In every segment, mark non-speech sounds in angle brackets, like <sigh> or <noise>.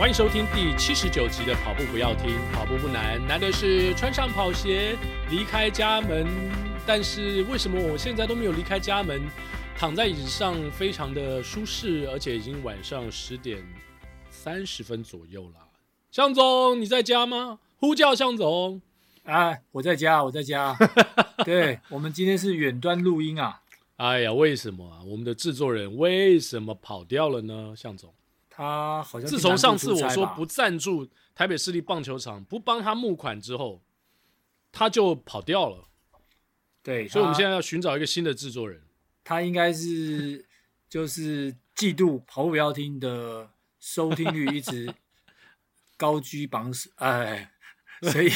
欢迎收听第七十九集的跑步不要听，跑步不难，难的是穿上跑鞋离开家门。但是为什么我现在都没有离开家门，躺在椅子上非常的舒适，而且已经晚上十点三十分左右了。向总，你在家吗？呼叫向总。哎，我在家，我在家。<laughs> 对，我们今天是远端录音啊。哎呀，为什么啊？我们的制作人为什么跑掉了呢？向总。他好像自从上次我说不赞助台北市立棒球场，不帮他募款之后，他就跑掉了。对，所以我们现在要寻找一个新的制作人。他应该是就是嫉妒跑步不要听的收听率一直高居榜首，哎，所以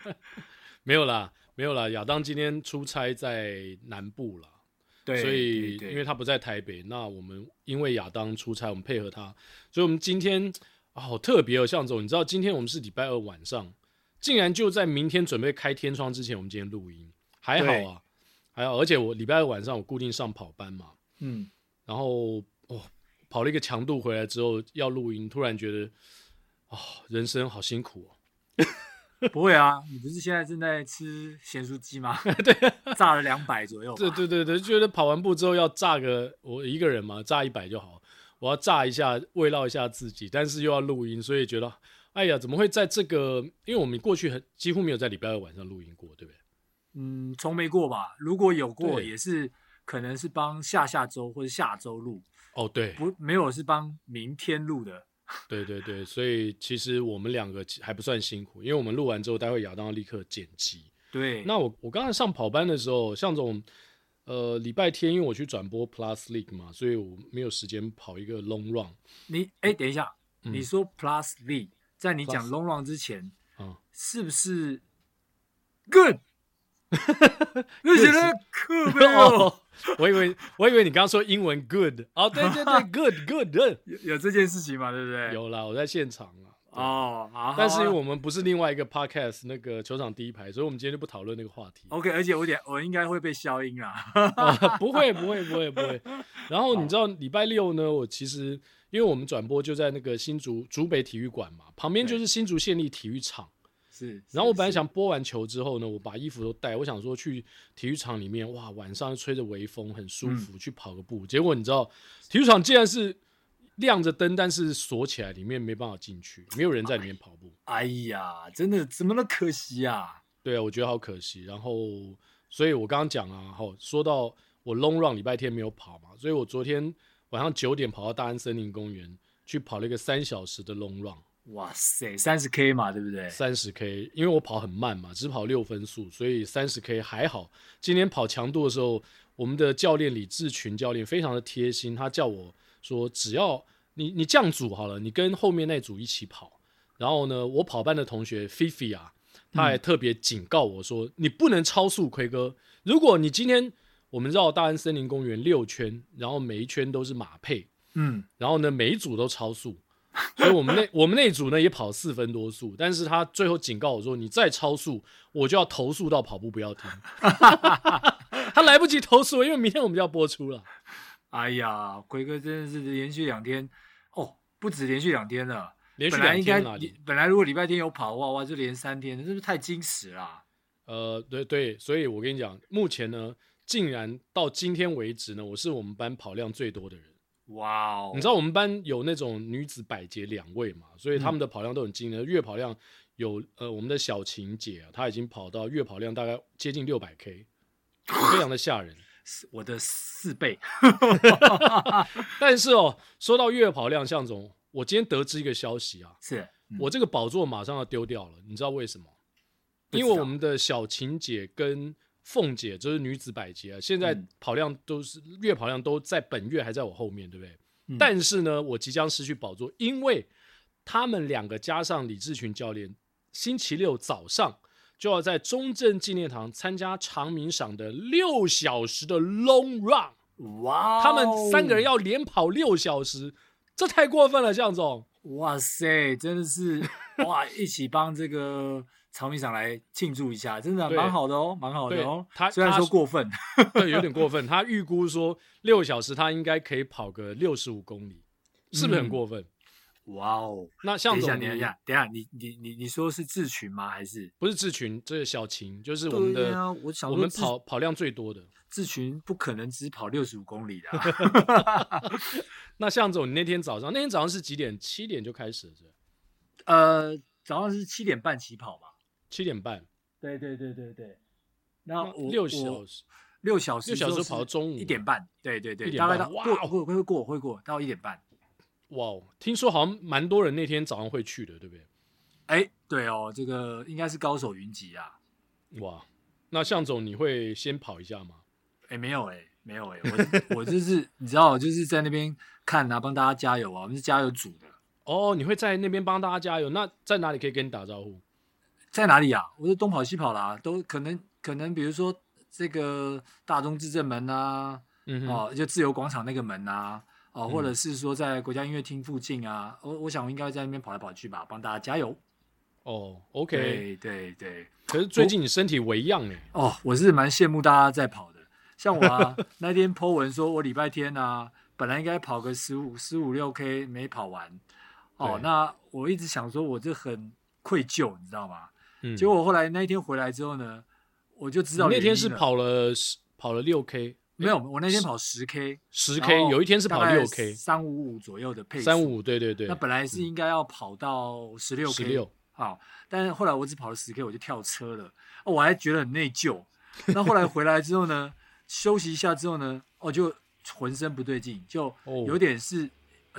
<laughs> 没有啦，没有啦。亚当今天出差在南部了。对，所以因为他不在台北，那我们因为亚当出差，我们配合他，所以我们今天啊好特别哦，向总，你知道今天我们是礼拜二晚上，竟然就在明天准备开天窗之前，我们今天录音，还好啊，还好，而且我礼拜二晚上我固定上跑班嘛，嗯，然后哦跑了一个强度回来之后要录音，突然觉得哦人生好辛苦哦。<laughs> <laughs> 不会啊，你不是现在正在吃咸酥鸡吗？<laughs> 对，炸了两百左右。对对对对，觉得跑完步之后要炸个我一个人嘛，炸一百就好。我要炸一下，慰劳一下自己，但是又要录音，所以觉得哎呀，怎么会在这个？因为我们过去很几乎没有在礼拜二晚上录音过，对不对？嗯，从没过吧？如果有过，也是可能是帮下下周或者下周录。哦，对，不，没有是帮明天录的。<laughs> 对对对，所以其实我们两个还不算辛苦，因为我们录完之后，待会亚当要立刻剪辑。对，那我我刚才上跑班的时候，向总，呃，礼拜天因为我去转播 Plus League 嘛，所以我没有时间跑一个 Long Run。你哎，等一下，嗯、你说 Plus League，在你讲 Long Run 之前，嗯，是不是 Good？那些人可 <laughs> 没有。<laughs> 我以为我以为你刚刚说英文 good 哦，对对对，<laughs> good good，有有这件事情嘛，对不对？有啦，我在现场了。哦，好。但是因为我们不是另外一个 podcast 那个球场第一排，所以我们今天就不讨论那个话题。OK，而且我点我应该会被消音啊。<laughs> 不会不会不会不会。然后你知道礼拜六呢，我其实因为我们转播就在那个新竹竹北体育馆嘛，旁边就是新竹县立体育场。是，然后我本来想播完球之后呢，我把衣服都带，我想说去体育场里面，哇，晚上吹着微风，很舒服，嗯、去跑个步。结果你知道，体育场竟然是亮着灯，但是锁起来，里面没办法进去，没有人在里面跑步。哎呀，真的怎么那么可惜啊？对啊，我觉得好可惜。然后，所以我刚刚讲啊，好，说到我 long run 礼拜天没有跑嘛，所以我昨天晚上九点跑到大安森林公园去跑了一个三小时的 long run。哇塞，三十 K 嘛，对不对？三十 K，因为我跑很慢嘛，只跑六分速，所以三十 K 还好。今天跑强度的时候，我们的教练李志群教练非常的贴心，他叫我说，只要你你这样组好了，你跟后面那组一起跑。然后呢，我跑班的同学菲菲啊，他还特别警告我说，嗯、你不能超速，奎哥。如果你今天我们绕大安森林公园六圈，然后每一圈都是马配，嗯，然后呢，每一组都超速。<laughs> 所以我们那我们那组呢也跑四分多速，但是他最后警告我说，你再超速，我就要投诉到跑步不要停。<laughs> 他来不及投诉，因为明天我们就要播出了。哎呀，奎哥真的是连续两天哦，不止连续两天了，连续两天了。本来如果礼拜天有跑的话，哇，就连三天，这是不是太惊喜了？呃，对对，所以我跟你讲，目前呢，竟然到今天为止呢，我是我们班跑量最多的人。哇哦！你知道我们班有那种女子百捷两位嘛？所以他们的跑量都很惊人。月跑量有呃，我们的小晴姐啊，她已经跑到月跑量大概接近六百 K，非常的吓人，<laughs> 我的四倍。<laughs> 但是哦，说到月跑量，向总，我今天得知一个消息啊，是、嗯、我这个宝座马上要丢掉了，你知道为什么？因为我们的小晴姐跟凤姐就是女子百捷啊，现在跑量都是、嗯、月跑量都在本月还在我后面，对不对？嗯、但是呢，我即将失去宝座，因为他们两个加上李志群教练，星期六早上就要在中正纪念堂参加长鸣赏的六小时的 long run。哇、哦！他们三个人要连跑六小时，这太过分了，向总。哇塞，真的是哇！一起帮这个。长鸣赏来庆祝一下，真的蛮好的哦，蛮好的哦。他虽然说过分，<laughs> 对，有点过分。他预估说六小时他应该可以跑个六十五公里，是不是很过分？哇哦！那向总，等一下，等一下，你你你你说是智群吗？还是不是智群？这是小秦，就是我们的，啊、我，我们跑跑量最多的智群，不可能只跑六十五公里的、啊。<laughs> <laughs> 那向总，你那天早上那天早上是几点？七点就开始了是？呃，早上是七点半起跑吧？七点半。对对对对对。那六小时，六小时，六小时跑到中午一点半。对对对，大概到过会会过会过到一点半。哇哦，听说好像蛮多人那天早上会去的，对不对？哎，对哦，这个应该是高手云集啊。哇，那向总你会先跑一下吗？哎，没有哎，没有哎，我我就是你知道，就是在那边看啊，帮大家加油啊，我们是加油组的。哦，你会在那边帮大家加油？那在哪里可以跟你打招呼？在哪里啊？我是东跑西跑啦，都可能可能，比如说这个大中至正门啊，嗯，哦，就自由广场那个门啊。哦，或者是说在国家音乐厅附近啊，我、嗯、我想我应该在那边跑来跑去吧，帮大家加油。哦，OK，对对对。可是最近你身体微恙哎。哦，我是蛮羡慕大家在跑的，像我啊，<laughs> 那天 po 文说我礼拜天啊，本来应该跑个十五十五六 K 没跑完。哦，那我一直想说，我这很愧疚，你知道吗？嗯。结果我后来那一天回来之后呢，我就知道那天是跑了十跑了六 K。没有，我那天跑十 K，十 K，有一天是跑六 K，三五五左右的配速。三五五，对对对。那本来是应该要跑到十六 K，十六，好，但是后来我只跑了十 K，我就跳车了。哦，我还觉得很内疚。那后来回来之后呢，<laughs> 休息一下之后呢，哦就浑身不对劲，就有点是，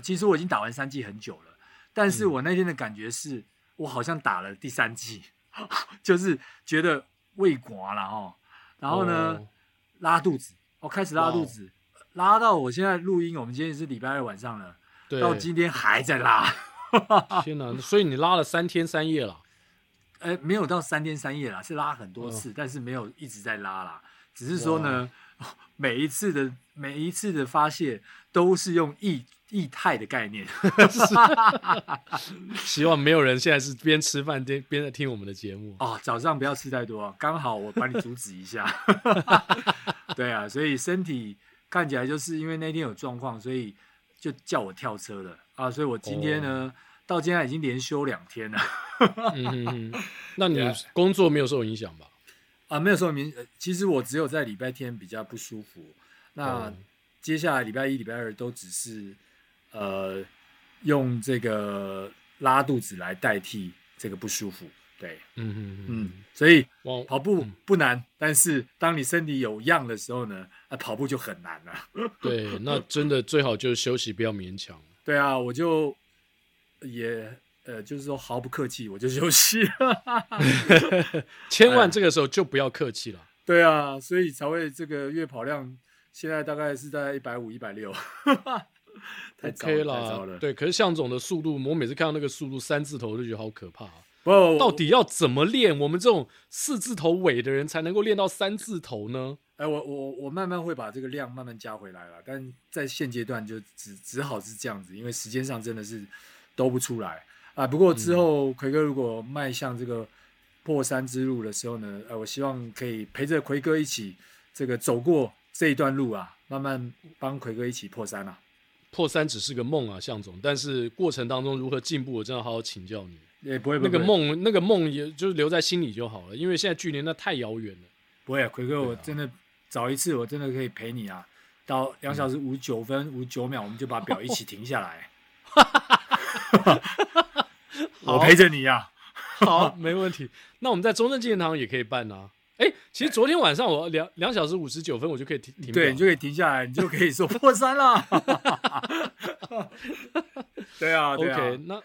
其实我已经打完三季很久了，但是我那天的感觉是我好像打了第三剂，<laughs> 就是觉得胃寡了哦，然后呢，拉肚子。我开始拉肚子，拉到我现在录音。我们今天是礼拜二晚上了，到今天还在拉。<laughs> 天哪！所以你拉了三天三夜了？哎，没有到三天三夜啦，是拉很多次，但是没有一直在拉啦。只是说呢，<laughs> 每一次的每一次的发泄都是用液液态的概念。<laughs> 希望没有人现在是边吃饭边边在听我们的节目哦。早上不要吃太多，刚好我帮你阻止一下。<laughs> 对啊，所以身体看起来就是因为那天有状况，所以就叫我跳车了啊！所以我今天呢，哦、到今天已经连休两天了。嗯 <laughs> 那你工作没有受影响吧？啊，没有受影响。其实我只有在礼拜天比较不舒服。那接下来礼拜一、礼拜二都只是呃用这个拉肚子来代替这个不舒服。对，嗯嗯嗯，所以跑步不难，嗯，但是当你身体有恙的时候呢，啊，跑步就很难了。<laughs> 对，那真的最好就是休息，不要勉强。对啊，我就也呃，就是说毫不客气，我就休息。<laughs> <laughs> 千万这个时候就不要客气了。对啊，所以才会这个月跑量现在大概是在一百五、一百六，<laughs> 太糟了，太糟了。对，可是向总的速度，我每次看到那个速度三字头，就觉得好可怕。不，到底要怎么练？我们这种四字头尾的人才能够练到三字头呢？哎，我我我慢慢会把这个量慢慢加回来了，但在现阶段就只只好是这样子，因为时间上真的是兜不出来啊。不过之后奎哥如果迈向这个破三之路的时候呢，呃，我希望可以陪着奎哥一起这个走过这一段路啊，慢慢帮奎哥一起破三啊。破三只是个梦啊，向总，但是过程当中如何进步，我真的好好请教你。也不会，那个梦，那个梦也就是留在心里就好了，因为现在距离那太遥远了。不会，奎哥，我真的找一次，我真的可以陪你啊，到两小时五十九分五十九秒，我们就把表一起停下来。<laughs> <laughs> 我陪着你呀，好，没问题。那我们在中正纪念堂也可以办啊。哎，其实昨天晚上我两两小时五十九分，我就可以停停。对，你就可以停下来，你就可以说破三了。对啊，OK，那。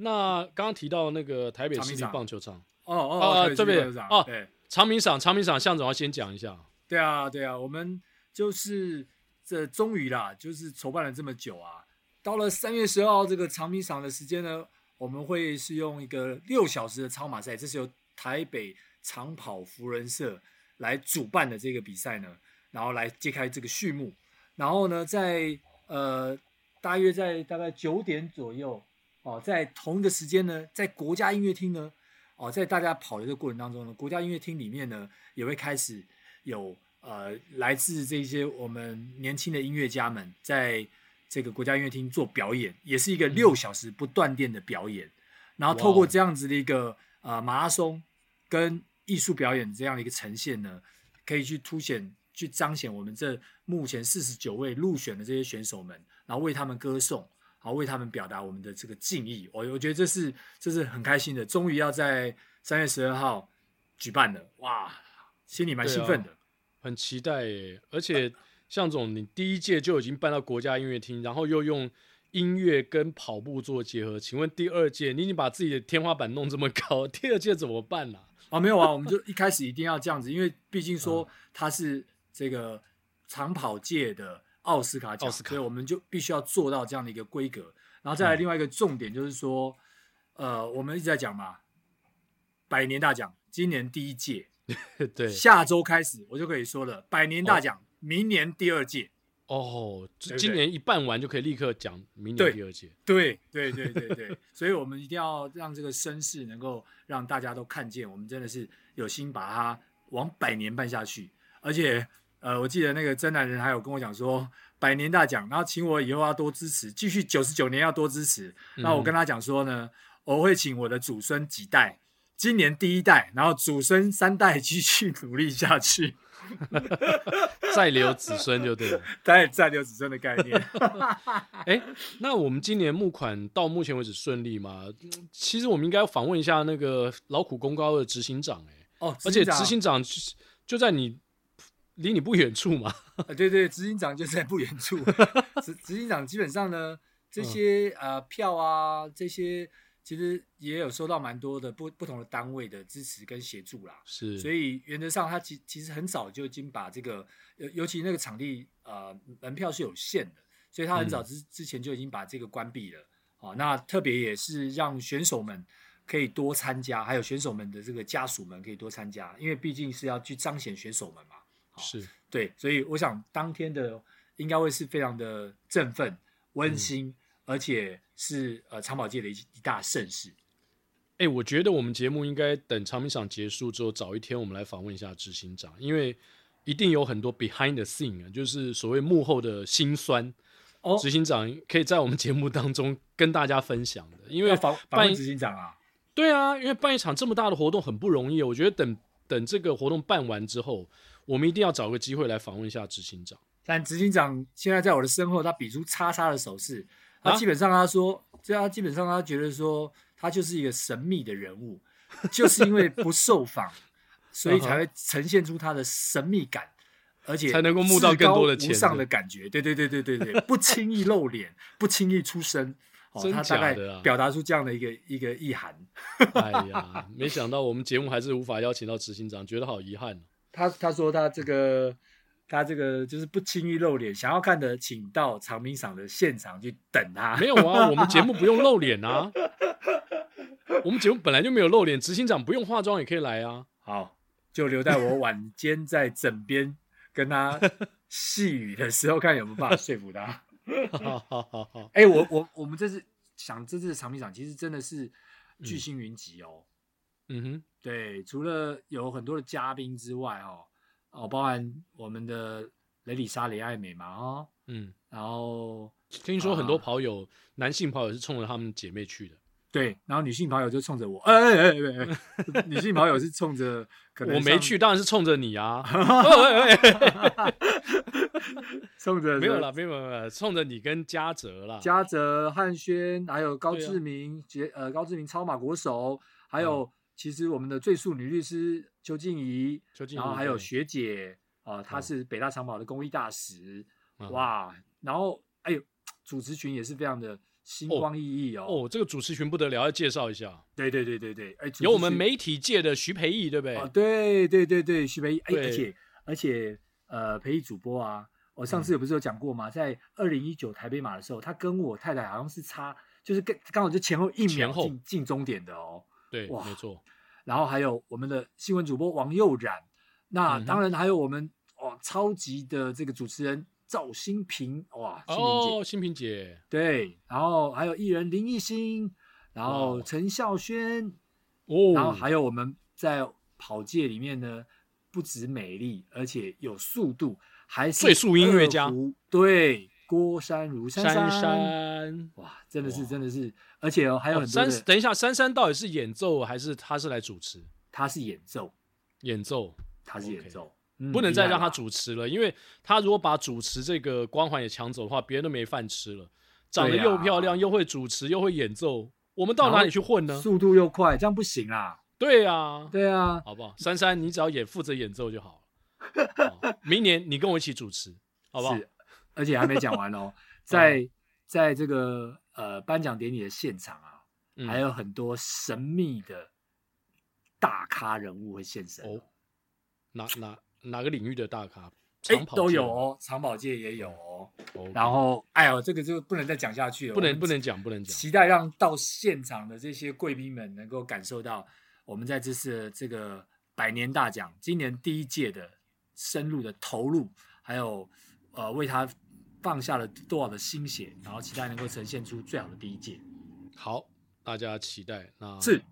那刚刚提到那个台北市立棒球场，哦哦，这边哦，对，长明赏，长明赏，向总要先讲一下。对啊，对啊，我们就是这终于啦，就是筹办了这么久啊，到了三月十二号这个长明赏的时间呢，我们会是用一个六小时的超马赛，这是由台北长跑福人社来主办的这个比赛呢，然后来揭开这个序幕，然后呢，在呃大约在大概九点左右。哦，在同一个时间呢，在国家音乐厅呢，哦，在大家跑的这个过程当中呢，国家音乐厅里面呢，也会开始有呃来自这些我们年轻的音乐家们在这个国家音乐厅做表演，也是一个六小时不断电的表演。嗯、然后透过这样子的一个呃马拉松跟艺术表演这样的一个呈现呢，可以去凸显、去彰显我们这目前四十九位入选的这些选手们，然后为他们歌颂，好为他们表达我们的这个敬意。我我觉得这是这是很开心的，终于要在三月十二号举办了，哇，心里蛮兴奋的，啊、很期待耶，而且。向总，你第一届就已经办到国家音乐厅，然后又用音乐跟跑步做结合，请问第二届你已经把自己的天花板弄这么高，<laughs> 第二届怎么办呢？啊？啊，没有啊，我们就一开始一定要这样子，因为毕竟说他是这个长跑界的奥斯卡奖，所以我们就必须要做到这样的一个规格。然后再来另外一个重点就是说，嗯、呃，我们一直在讲嘛，百年大奖今年第一届，<laughs> 对，下周开始我就可以说了，百年大奖。哦明年第二届哦，今年一办完就可以立刻讲明年第二届。对对对对对，所以我们一定要让这个声势能够让大家都看见，我们真的是有心把它往百年办下去。而且，呃，我记得那个真男人还有跟我讲说，百年大奖，然后请我以后要多支持，继续九十九年要多支持。那我跟他讲说呢，我会请我的祖孙几代，今年第一代，然后祖孙三代继续努力下去。<laughs> 再留子孙就对了，<laughs> 再再留子孙的概念。哎、欸，那我们今年募款到目前为止顺利吗？其实我们应该要访问一下那个劳苦功高的执行长、欸，哎，哦，而且执行长就在你离你不远处嘛。<laughs> 啊，对对，执行长就在不远处。执执行长基本上呢，这些、嗯、呃票啊，这些。其实也有收到蛮多的不不同的单位的支持跟协助啦，是，所以原则上他其其实很早就已经把这个，尤尤其那个场地呃门票是有限的，所以他很早之之前就已经把这个关闭了。好、嗯哦，那特别也是让选手们可以多参加，还有选手们的这个家属们可以多参加，因为毕竟是要去彰显选手们嘛。哦、是对，所以我想当天的应该会是非常的振奋、温馨。嗯而且是呃藏宝界的一一大盛事。哎、欸，我觉得我们节目应该等长明赏结束之后，早一天我们来访问一下执行长，因为一定有很多 behind the scene，就是所谓幕后的辛酸。哦，执行长可以在我们节目当中跟大家分享的，因为访访问执行长啊，对啊，因为办一场这么大的活动很不容易。我觉得等等这个活动办完之后，我们一定要找个机会来访问一下执行长。但执行长现在在我的身后，他比出叉叉的手势。他基本上他说，他基本上他觉得说，他就是一个神秘的人物，就是因为不受访，所以才会呈现出他的神秘感，而且才能够募到更多的钱。无上的感觉，对对对对对对，不轻易露脸，不轻易出声，哦，他大概表达出这样的一个一个意涵。<laughs> 哎呀，没想到我们节目还是无法邀请到执行长，觉得好遗憾。他他说他这个。他这个就是不轻易露脸，想要看的请到长明赏的现场去等他。没有啊，我们节目不用露脸啊，我们节目本来就没有露脸，执行长不用化妆也可以来啊。好，就留在我晚间在枕边跟他细语的时候，看有没有办法说服他。<laughs> 好好好好，哎、欸，我我我们这次想这次的长明赏其实真的是巨星云集哦。嗯哼，对，除了有很多的嘉宾之外哦。哦，包含我们的雷里莎、雷爱美嘛，哦，嗯，然后听说很多跑友，啊、男性跑友是冲着他们姐妹去的，对，然后女性跑友就冲着我，哎哎哎哎，女性跑友是冲着，<laughs> 我没去，当然是冲着你啊，<laughs> 冲着没有了，没有没有，冲着你跟嘉泽啦，嘉泽、汉轩，还有高志明，杰、啊、呃高志明超马国手，还有。嗯其实我们的最速女律师邱静怡，邱静怡然后还有学姐啊，她是北大长跑的公益大使，嗯、哇，然后哎呦，主持群也是非常的星光熠熠哦，哦，这个主持群不得了，要介绍一下，对对对对对，哎，有我们媒体界的徐培义，对不对？哦，对对对对，徐培义，哎，而且而且呃，培义主播啊，我上次有不是有讲过吗？嗯、在二零一九台北马的时候，他跟我太太好像是差，就是跟刚好就前后一秒进进终点的哦。对，哇，没错。然后还有我们的新闻主播王佑然，那当然还有我们哦超级的这个主持人赵新平，哇，新平姐，哦，新平姐，对，然后还有艺人林艺兴，然后陈孝萱，哦，然后。还有我们在跑界里面呢，不止美丽，而且有速度，还是最速音乐家，对，郭山如，珊珊，哇，真的是真的是，而且哦还有很多、哦。等一下，珊珊到底是演奏还是他是来主持？他是演奏，演奏，他是演奏，okay. 嗯、不能再让他主持了，因为他如果把主持这个光环也抢走的话，别人都没饭吃了。长得又漂亮，又会主持，又会演奏，我们到哪里去混呢？速度又快，这样不行啊！对啊，对啊，好不好？珊珊，你只要演负责演奏就好了。明年你跟我一起主持，好不好？是，而且还没讲完哦，<laughs> 在在这个呃颁奖典礼的现场啊、嗯，还有很多神秘的大咖人物会现身哦。哪哪哪个领域的大咖？哎、欸，都有哦，长跑界也有哦。然后，哎呦，这个就不能再讲下去了，不能不能讲，不能讲。期待让到现场的这些贵宾们能够感受到我们在这次这个百年大奖，今年第一届的深入的投入，还有呃为他放下了多少的心血，然后期待能够呈现出最好的第一届。好，大家期待。那是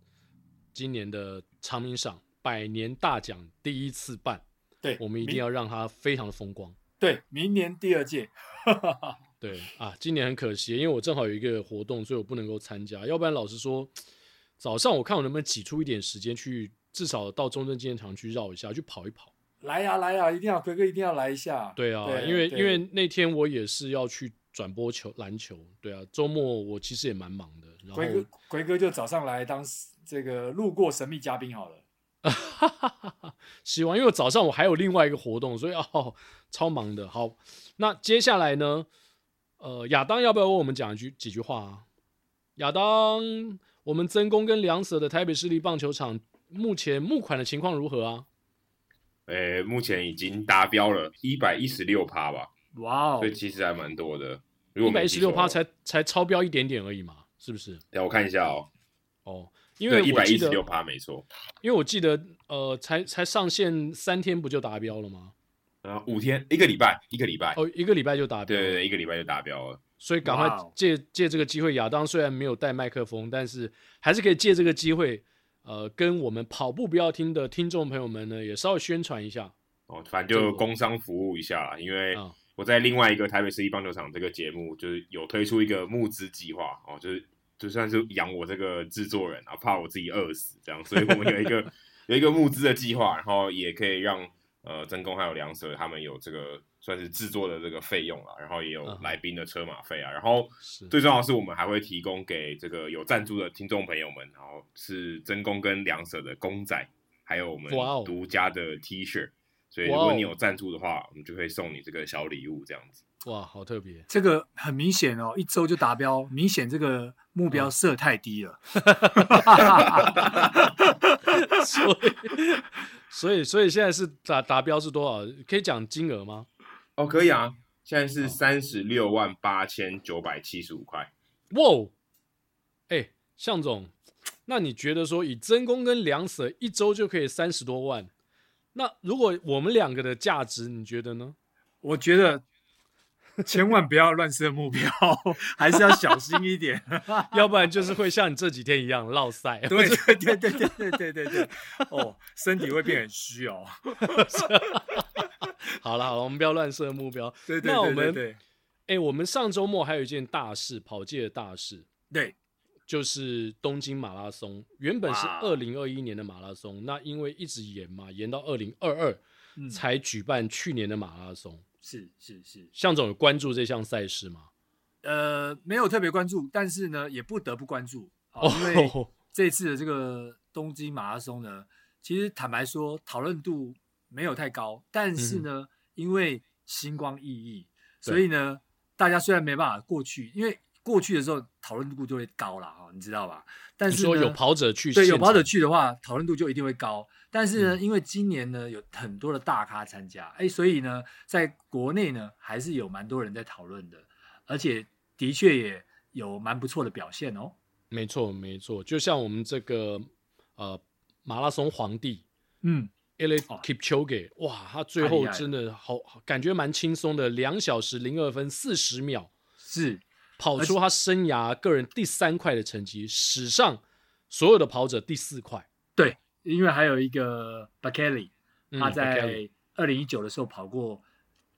今年的长明赏百年大奖第一次办。对，我们一定要让它非常的风光。对，明年第二届。<laughs> 对啊，今年很可惜，因为我正好有一个活动，所以我不能够参加。要不然，老实说，早上我看我能不能挤出一点时间去，至少到中正纪念堂去绕一下，去跑一跑。来呀、啊，来呀、啊，一定要奎哥一定要来一下。对啊，对因为因为那天我也是要去转播球篮球。对啊，周末我其实也蛮忙的。然后奎哥，奎哥就早上来当这个路过神秘嘉宾好了。希望，因为早上我还有另外一个活动，所以哦，超忙的。好，那接下来呢？呃，亚当要不要为我们讲一句几句话啊？亚当，我们曾公跟梁舍的台北市立棒球场目前募款的情况如何啊？诶、欸，目前已经达标了一百一十六趴吧？哇哦，所以其实还蛮多的。一百一十六趴才才超标一点点而已嘛，是不是？等我看一下哦。哦。因为一百一十六趴没错，因为我记得，呃，才才上线三天不就达标了吗？呃，五天，一个礼拜，一个礼拜，哦，一个礼拜就达标，对对对，一个礼拜就达标了。所以赶快借借这个机会，亚当虽然没有带麦克风，但是还是可以借这个机会，呃，跟我们跑步不要听的听众朋友们呢，也稍微宣传一下。哦，反正就工商服务一下啦，因为我在另外一个台北市立棒球场这个节目，就是有推出一个募资计划哦，就是。就算是养我这个制作人啊，怕我自己饿死这样，所以我们有一个 <laughs> 有一个募资的计划，然后也可以让呃曾公还有梁舍他们有这个算是制作的这个费用啊，然后也有来宾的车马费啊，然后最重要的是我们还会提供给这个有赞助的听众朋友们，然后是真公跟两舍的公仔，还有我们独家的 T 恤，所以如果你有赞助的话，我们就会送你这个小礼物这样子。哇，好特别！这个很明显哦，一周就达标，明显这个目标设太低了。<laughs> 所以，所以，所以现在是达达标是多少？可以讲金额吗？哦，可以啊，现在是三十六万八千九百七十五块。哇，哎，向总，那你觉得说以真功跟梁舍一周就可以三十多万？那如果我们两个的价值，你觉得呢？我觉得。千万不要乱设目标，还是要小心一点，要不然就是会像你这几天一样落赛。对对对对对对对对对，哦，身体会变很虚哦。<laughs> 好了好了，我们不要乱设目标。对对对对对，那我们，哎，我们上周末还有一件大事，跑界的大事，对，就是东京马拉松，原本是二零二一年的马拉松，那因为一直延嘛，延到二零二二才举办去年的马拉松。是是是，向总有关注这项赛事吗？呃，没有特别关注，但是呢，也不得不关注，哦、因为 <laughs> 这次的这个东京马拉松呢，其实坦白说，讨论度没有太高，但是呢，嗯、因为星光熠熠，所以呢，大家虽然没办法过去，因为过去的时候讨论度就会高了哈，你知道吧？但是说有跑者去，对，有跑者去的话，讨论度就一定会高。但是呢，因为今年呢有很多的大咖参加，哎，所以呢，在国内呢还是有蛮多人在讨论的，而且的确也有蛮不错的表现哦。没错，没错，就像我们这个呃马拉松皇帝，嗯，Eliud Kipchoge，哇，他最后真的好，感觉蛮轻松的，两小时零二分四十秒，是跑出他生涯个人第三快的成绩，史上所有的跑者第四快，对。因为还有一个 Bakely，他在二零一九的时候跑过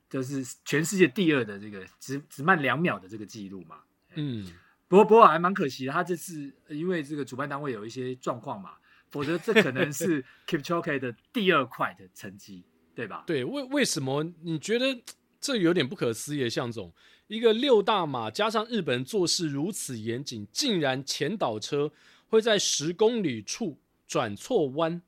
就是全世界第二的这个只只慢两秒的这个记录嘛。嗯，不过不过还蛮可惜的，他这次因为这个主办单位有一些状况嘛，否则这可能是 <laughs> Kipchoge 的第二块的成绩，对吧？对，为为什么你觉得这有点不可思议？向总，一个六大马加上日本做事如此严谨，竟然前导车会在十公里处转错弯。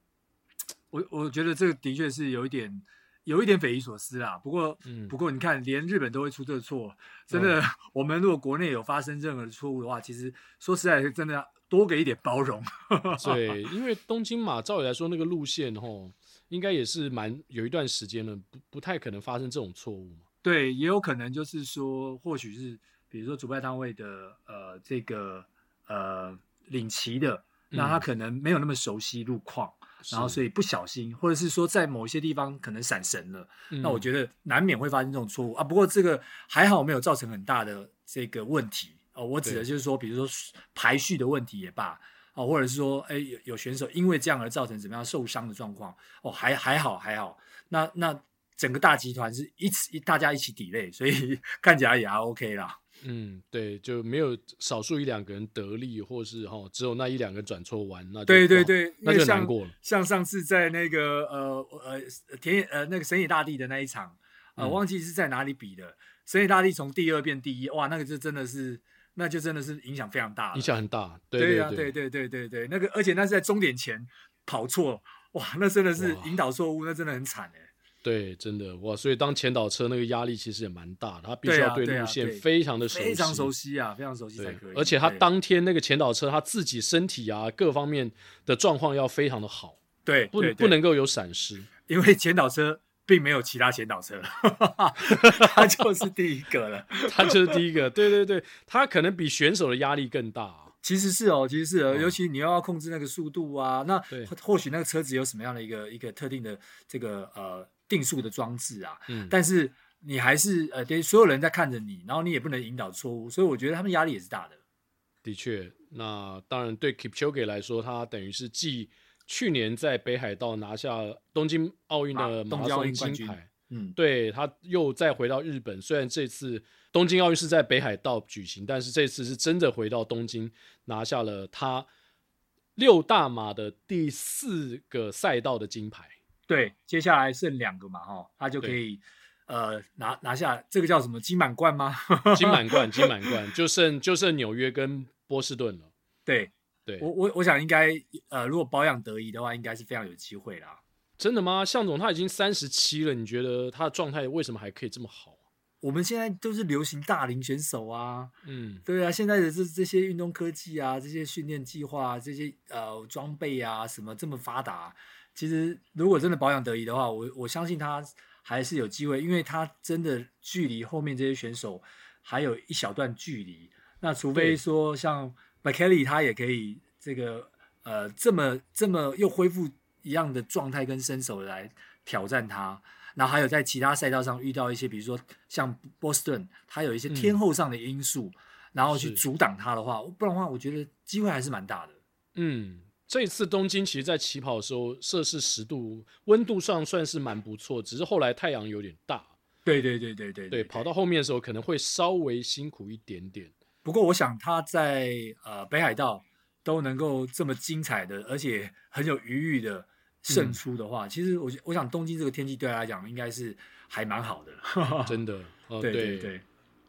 我我觉得这个的确是有一点。有一点匪夷所思啦，不过，嗯、不过你看，连日本都会出这个错，真的，嗯、<laughs> 我们如果国内有发生任何的错误的话，其实说实在，真的要多给一点包容。<laughs> 对，因为东京嘛照理来说那个路线吼，应该也是蛮有一段时间了，不不太可能发生这种错误嘛。对，也有可能就是说，或许是比如说主办单位的呃这个呃领骑的，那他可能没有那么熟悉路况。然后，所以不小心，或者是说在某些地方可能闪神了，嗯、那我觉得难免会发生这种错误啊。不过这个还好没有造成很大的这个问题哦。我指的就是说，比如说排序的问题也罢哦，或者是说，哎，有有选手因为这样而造成怎么样受伤的状况哦，还还好还好。那那整个大集团是一起大家一起 delay，所以 <laughs> 看起来也还 OK 啦。嗯，对，就没有少数一两个人得利，或是哈，只有那一两个转错弯，那对对对，那就难过了。像上次在那个呃呃田野呃那个神野大地的那一场，呃，忘记是在哪里比的，神野大地从第二变第一，哇，那个就真的是，那就真的是影响非常大，影响很大。对呀，对对对对对，那个而且那是在终点前跑错，哇，那真的是引导错误，那真的很惨哎。对，真的哇！所以当前导车那个压力其实也蛮大的，他必须要对路线非常的熟悉，非常熟悉啊，非常熟悉才可以。而且他当天那个前导车他自己身体啊各方面的状况要非常的好，对，不不能够有闪失，因为前导车并没有其他前导车，他就是第一个了，<laughs> 他就是第一个。对对对，他可能比选手的压力更大。其实是哦，其实是哦，尤其你又要控制那个速度啊，那或许那个车子有什么样的一个一个特定的这个呃。定速的装置啊，嗯，但是你还是呃，对，所有人在看着你，然后你也不能引导错误，所以我觉得他们压力也是大的。的确，那当然对 Kipchoge 来说，他等于是继去年在北海道拿下东京奥运的马拉松金牌，嗯，对，他又再回到日本，虽然这次东京奥运是在北海道举行，但是这次是真的回到东京拿下了他六大马的第四个赛道的金牌。对，接下来剩两个嘛，哈，他就可以，呃，拿拿下这个叫什么金满贯吗？<laughs> 金满贯，金满贯，就剩就剩纽约跟波士顿了。对，对我我我想应该，呃，如果保养得宜的话，应该是非常有机会啦。真的吗？向总他已经三十七了，你觉得他的状态为什么还可以这么好？我们现在都是流行大龄选手啊，嗯，对啊，现在的这这些运动科技啊，这些训练计划，这些呃装备啊，什么这么发达？其实，如果真的保养得宜的话，我我相信他还是有机会，因为他真的距离后面这些选手还有一小段距离。那除非说像 Bekele 他也可以这个呃这么这么又恢复一样的状态跟身手来挑战他，然后还有在其他赛道上遇到一些，比如说像波士顿，他有一些天后上的因素，嗯、然后去阻挡他的话，不然的话，我觉得机会还是蛮大的。嗯。这次东京其实，在起跑的时候，摄氏十度，温度上算是蛮不错，只是后来太阳有点大。对对对对对，对，对，跑到后面的时候可能会稍微辛苦一点点。不过，我想他在呃北海道都能够这么精彩的，而且很有余裕的胜出的话，嗯、其实我我想东京这个天气对他来讲应该是还蛮好的。<laughs> 真的，哦、<laughs> 对对对。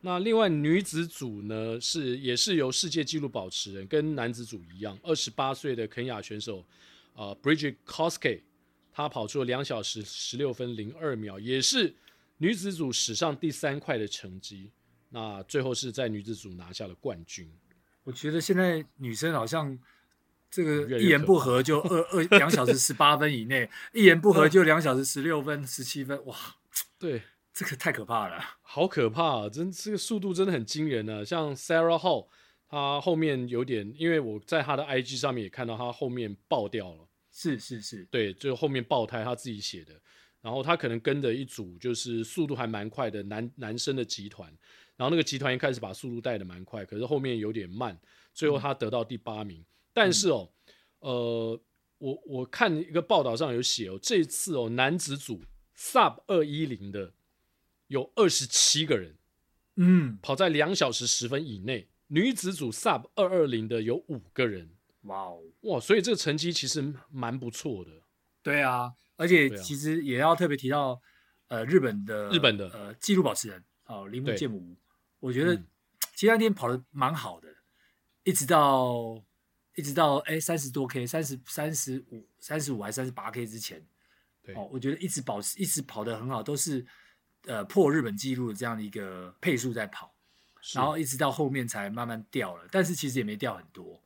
那另外女子组呢，是也是由世界纪录保持人跟男子组一样，二十八岁的肯雅选手，呃 Bridget Kosgei，她跑出了两小时十六分零二秒，也是女子组史上第三快的成绩。那最后是在女子组拿下了冠军。我觉得现在女生好像这个一言不合就二二两小时十八分以内，一言不合就两小时十六分十七分，哇，对。这个太可怕了，好可怕啊！真这个速度真的很惊人呢、啊。像 Sarah Hall，她后面有点，因为我在她的 IG 上面也看到她后面爆掉了。是是是，对，就后面爆胎，她自己写的。然后他可能跟着一组就是速度还蛮快的男男生的集团，然后那个集团一开始把速度带的蛮快，可是后面有点慢，最后他得到第八名。嗯、但是哦，呃，我我看一个报道上有写哦，这次哦男子组 Sub 二一零的。有二十七个人，嗯，跑在两小时十分以内。女子组 Sub 二二零的有五个人，哇哦，哇，所以这个成绩其实蛮不错的。对啊，而且其实也要特别提到，呃，日本的日本的呃纪录保持人哦，铃木健吾，我觉得其实那天跑的蛮好的，一直到一直到哎三十多 K，三十三十五三十五还是三十八 K 之前，哦，我觉得一直保持一直跑的很好，都是呃破日本纪录的这样的一个配速在跑。然后一直到后面才慢慢掉了，但是其实也没掉很多，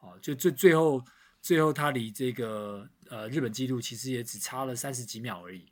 哦，就最最后最后他离这个呃日本纪录其实也只差了三十几秒而已。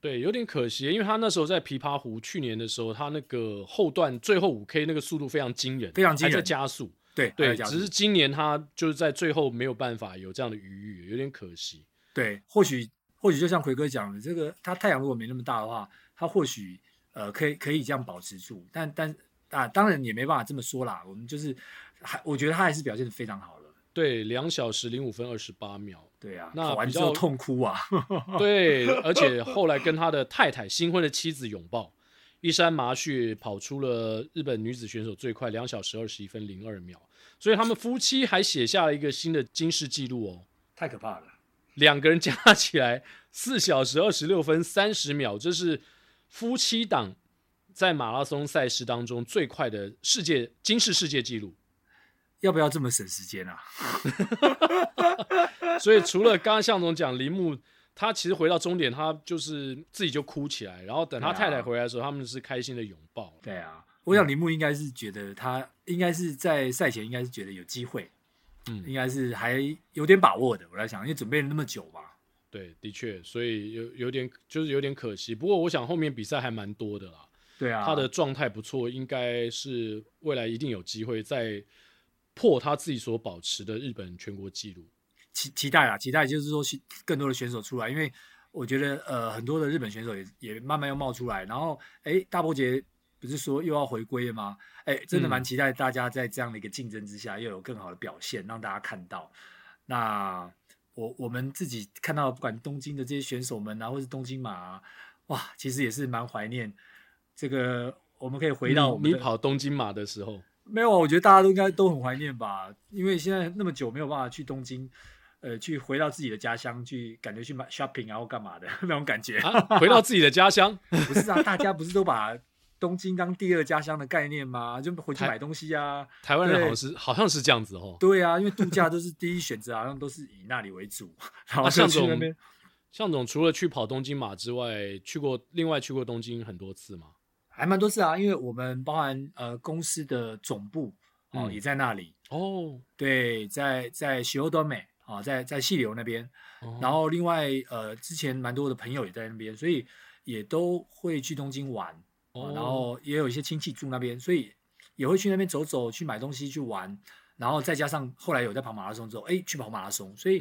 对，有点可惜，因为他那时候在琵琶湖去年的时候，他那个后段最后五 K 那个速度非常惊人，非常惊人，还在加速。对对，只是今年他就是在最后没有办法有这样的余裕，有点可惜。对，或许或许就像奎哥讲的，这个他太阳如果没那么大的话，他或许呃可以可以这样保持住，但但。啊，当然也没办法这么说啦。我们就是还，我觉得他还是表现的非常好了。对，两小时零五分二十八秒。对啊，那跑完之后痛哭啊。<laughs> <laughs> 对，而且后来跟他的太太、新婚的妻子拥抱，一山麻雀跑出了日本女子选手最快两小时二十一分零二秒，所以他们夫妻还写下了一个新的金世纪录哦。太可怕了，两个人加起来四小时二十六分三十秒，这是夫妻档。在马拉松赛事当中最快的世界金世世界纪录，要不要这么省时间啊？<laughs> 所以除了刚刚向总讲铃木，他其实回到终点，他就是自己就哭起来，然后等他太太回来的时候，啊、他们是开心的拥抱。对啊，我想铃木应该是觉得他应该是在赛前应该是觉得有机会，嗯，应该是还有点把握的。我在想，因为准备了那么久嘛。对，的确，所以有有点就是有点可惜。不过我想后面比赛还蛮多的啦。对啊，他的状态不错，应该是未来一定有机会再破他自己所保持的日本全国纪录。期期待啊，期待就是说更多的选手出来，因为我觉得呃很多的日本选手也也慢慢要冒出来。然后哎，大伯杰不是说又要回归了吗？哎，真的蛮期待大家在这样的一个竞争之下，又有更好的表现，让大家看到。那我我们自己看到不管东京的这些选手们啊，或是东京马啊，哇，其实也是蛮怀念。这个我们可以回到我们你跑东京马的时候，没有，我觉得大家都应该都很怀念吧，因为现在那么久没有办法去东京，呃，去回到自己的家乡去，感觉去买 shopping 然后干嘛的 <laughs> 那种感觉。啊、回到自己的家乡，<laughs> 不是啊？大家不是都把东京当第二家乡的概念吗？就回去买东西啊。台湾人好像是好像是这样子哦。对啊，因为度假都是第一选择，好像都是以那里为主。然后像去那边，象总除了去跑东京马之外，去过另外去过东京很多次吗？还蛮多次啊，因为我们包含呃公司的总部哦、嗯、也在那里。哦，对，在在西欧多美啊，在在细流那边，哦、然后另外呃之前蛮多的朋友也在那边，所以也都会去东京玩哦，然后也有一些亲戚住那边，所以也会去那边走走，去买东西去玩，然后再加上后来有在跑马拉松之后，哎，去跑马拉松，所以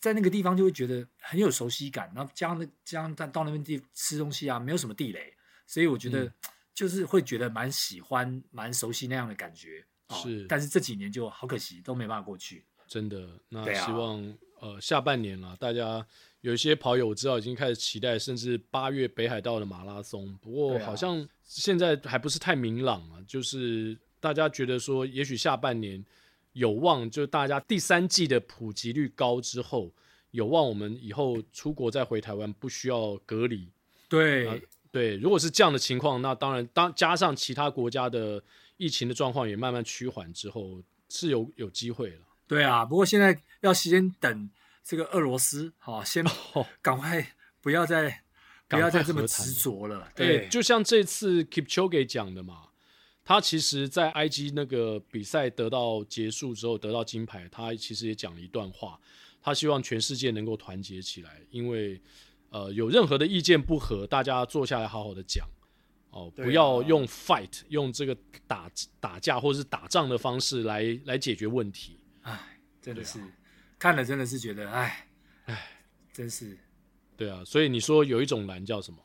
在那个地方就会觉得很有熟悉感，然后加上那加上到那边地吃东西啊，没有什么地雷。所以我觉得 <tsk> 就是会觉得蛮喜欢、蛮熟悉那样的感觉。是、哦，但是这几年就好可惜，都没办法过去。真的，那希望、啊、呃下半年了，大家有一些跑友我知道已经开始期待，甚至八月北海道的马拉松。不过好像现在还不是太明朗啊，就是大家觉得说，也许下半年有望，就大家第三季的普及率高之后，有望我们以后出国再回台湾不需要隔离。对。呃对，如果是这样的情况，那当然，当加上其他国家的疫情的状况也慢慢趋缓之后，是有有机会了。对啊，不过现在要先等这个俄罗斯，好，先 <laughs> 赶快不要再、哦、不要再这么执着了。对，对，就像这次 Kipchoge 讲的嘛，他其实，在 IG 那个比赛得到结束之后得到金牌，他其实也讲了一段话，他希望全世界能够团结起来，因为。呃，有任何的意见不合，大家坐下来好好的讲，哦，不要用 fight，用这个打打架或者是打仗的方式来来解决问题。哎，真的是、啊、看了真的是觉得，哎哎，真是。对啊，所以你说有一种蓝叫什么？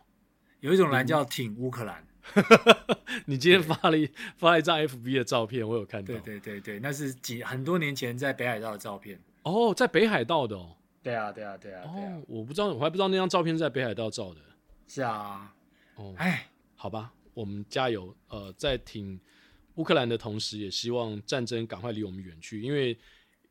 有一种蓝叫挺乌克兰。<laughs> 你今天发了一发了一张 FB 的照片，我有看到。对对对对，那是几很多年前在北海道的照片。哦，在北海道的哦。对啊，对啊，对啊，对啊！哦，我不知道，我还不知道那张照片是在北海道照的。是啊，哦，哎，好吧，我们加油。呃，在挺乌克兰的同时，也希望战争赶快离我们远去，因为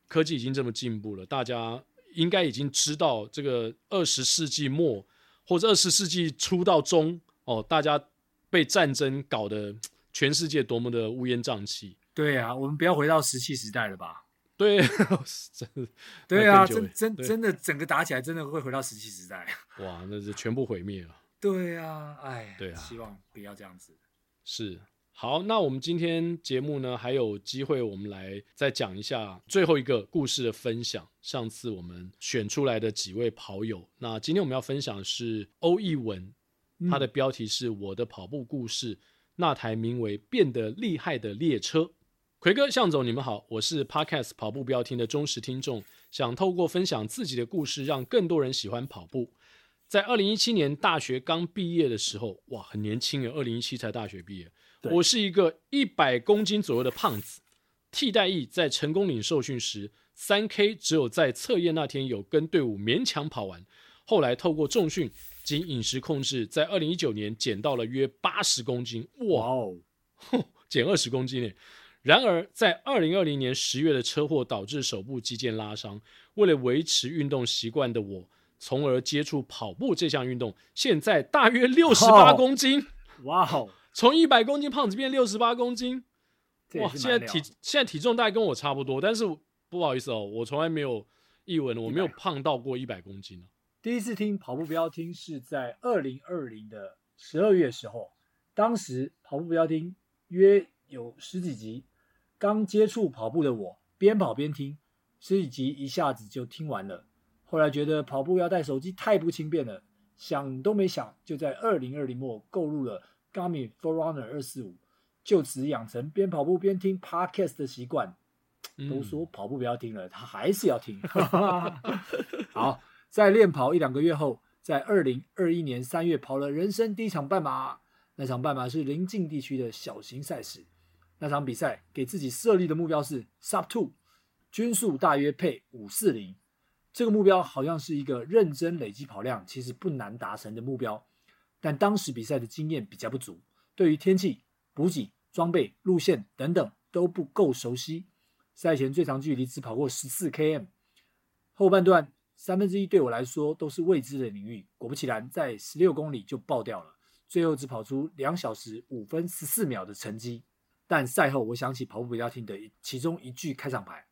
科技已经这么进步了，大家应该已经知道这个二十世纪末或者二十世纪初到中哦，大家被战争搞得全世界多么的乌烟瘴气。对啊，我们不要回到石器时代了吧？对，<laughs> 真的，对啊，真真真的，整个打起来真的会回到石器时代。<laughs> 哇，那是全部毁灭了。对啊，哎，对啊，希望不要这样子。是，好，那我们今天节目呢，还有机会，我们来再讲一下最后一个故事的分享。上次我们选出来的几位跑友，那今天我们要分享的是欧逸文，他的标题是我的跑步故事，那台名为《变得厉害的列车》。魁哥、向总，你们好，我是 Podcast 跑步不要听的忠实听众，想透过分享自己的故事，让更多人喜欢跑步。在二零一七年大学刚毕业的时候，哇，很年轻啊，二零一七才大学毕业。我是一个一百公斤左右的胖子，替代役在成功岭受训时，三 K 只有在测验那天有跟队伍勉强跑完。后来透过重训及饮食控制，在二零一九年减到了约八十公斤，哇哦，<laughs> 减二十公斤诶。然而，在二零二零年十月的车祸导致手部肌腱拉伤，为了维持运动习惯的我，从而接触跑步这项运动。现在大约六十八公斤，哇哦！从一百公斤胖子变六十八公斤，哇！现在体现在体重大概跟我差不多，但是不好意思哦，我从来没有逸文，我没有胖到过一百公斤。第一次听跑步不要听是在二零二零的十二月时候，当时跑步不要听约有十几集。刚接触跑步的我，边跑边听，十几集一下子就听完了。后来觉得跑步要带手机太不轻便了，想都没想，就在二零二零末购入了 Garmin Forerunner 二四五，就此养成边跑步边听 Podcast 的习惯。都说跑步不要听了，他还是要听。<laughs> 好，在练跑一两个月后，在二零二一年三月跑了人生第一场半马，那场半马是临近地区的小型赛事。那场比赛给自己设立的目标是 Sub Two，均速大约配五四零。这个目标好像是一个认真累积跑量，其实不难达成的目标。但当时比赛的经验比较不足，对于天气、补给、装备、路线等等都不够熟悉。赛前最长距离只跑过十四 km，后半段三分之一对我来说都是未知的领域。果不其然，在十六公里就爆掉了，最后只跑出两小时五分十四秒的成绩。但赛后，我想起跑步比较听的其中一句开场白：“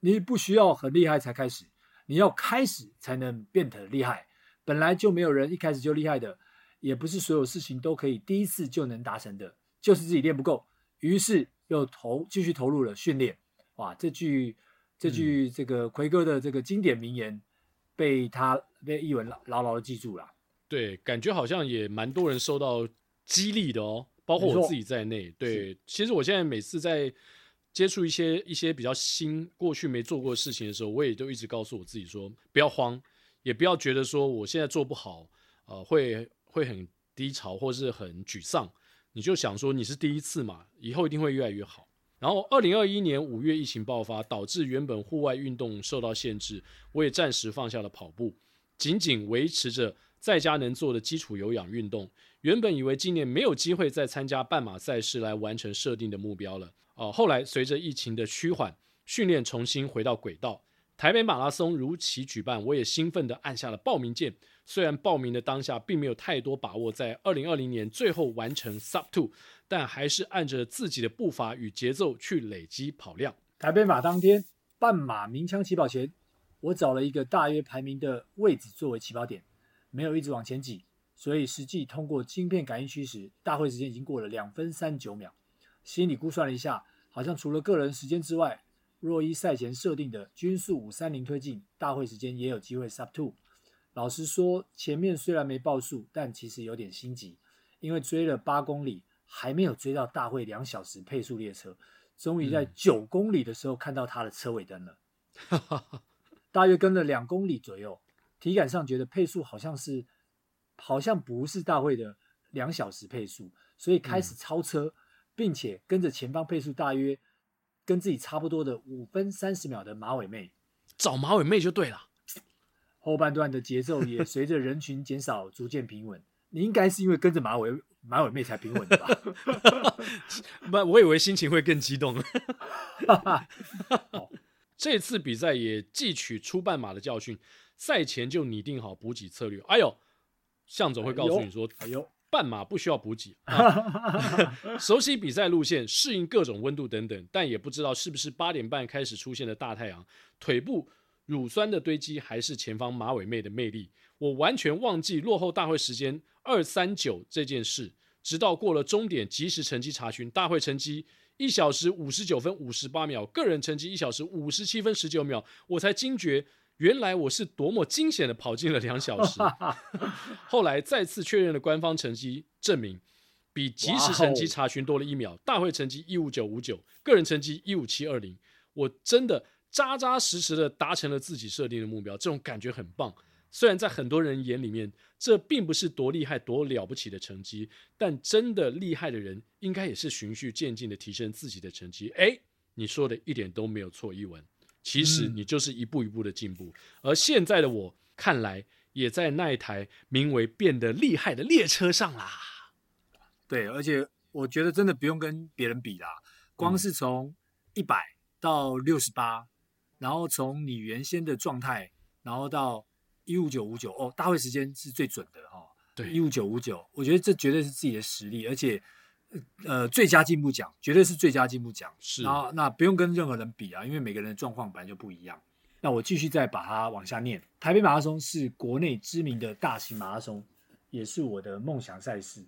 你不需要很厉害才开始，你要开始才能变得厉害。本来就没有人一开始就厉害的，也不是所有事情都可以第一次就能达成的，就是自己练不够。于是又投继续投入了训练。哇，这句这句这个奎哥的这个经典名言，被他被译文牢牢牢的记住了。对，感觉好像也蛮多人受到激励的哦。”包括我自己在内，对，其实我现在每次在接触一些一些比较新、过去没做过的事情的时候，我也就一直告诉我自己说，不要慌，也不要觉得说我现在做不好，呃，会会很低潮或是很沮丧。你就想说你是第一次嘛，以后一定会越来越好。然后，二零二一年五月疫情爆发，导致原本户外运动受到限制，我也暂时放下了跑步，仅仅维持着在家能做的基础有氧运动。原本以为今年没有机会再参加半马赛事来完成设定的目标了，哦、呃，后来随着疫情的趋缓，训练重新回到轨道，台北马拉松如期举办，我也兴奋地按下了报名键。虽然报名的当下并没有太多把握在二零二零年最后完成 Sub Two，但还是按着自己的步伐与节奏去累积跑量。台北马当天，半马鸣枪起跑前，我找了一个大约排名的位置作为起跑点，没有一直往前挤。所以实际通过晶片感应区时，大会时间已经过了两分三九秒。心里估算了一下，好像除了个人时间之外，若依赛前设定的均速五三零推进，大会时间也有机会 sub two。老实说，前面虽然没报数，但其实有点心急，因为追了八公里，还没有追到大会两小时配速列车。终于在九公里的时候看到他的车尾灯了，大约跟了两公里左右，体感上觉得配速好像是。好像不是大会的两小时配速，所以开始超车，嗯、并且跟着前方配速大约跟自己差不多的五分三十秒的马尾妹，找马尾妹就对了。<laughs> 后半段的节奏也随着人群减少逐渐平稳，你应该是因为跟着马尾马尾妹才平稳的吧？<laughs> 不，我以为心情会更激动。<laughs> 这次比赛也汲取初半马的教训，赛前就拟定好补给策略。哎呦，向总会告诉你说，哎呦，半马不需要补给，<laughs> 啊、熟悉比赛路线，适应各种温度等等。但也不知道是不是八点半开始出现的大太阳，腿部乳酸的堆积，还是前方马尾妹的魅力，我完全忘记落后大会时间二三九这件事。直到过了终点，及时成绩查询，大会成绩。一小时五十九分五十八秒，个人成绩一小时五十七分十九秒，我才惊觉原来我是多么惊险的跑进了两小时。<laughs> 后来再次确认了官方成绩，证明比即时成绩查询多了一秒。大会成绩一五九五九，个人成绩一五七二零，我真的扎扎实实的达成了自己设定的目标，这种感觉很棒。虽然在很多人眼里面，这并不是多厉害、多了不起的成绩，但真的厉害的人，应该也是循序渐进的提升自己的成绩。哎，你说的一点都没有错，一文。其实你就是一步一步的进步。嗯、而现在的我，看来也在那一台名为“变得厉害”的列车上啦。对，而且我觉得真的不用跟别人比啦，光是从一百到六十八，然后从你原先的状态，然后到。一五九五九哦，大会时间是最准的哈、哦。对，一五九五九，我觉得这绝对是自己的实力，而且呃，最佳进步奖绝对是最佳进步奖。是，啊那不用跟任何人比啊，因为每个人的状况本来就不一样。那我继续再把它往下念。台北马拉松是国内知名的大型马拉松，也是我的梦想赛事。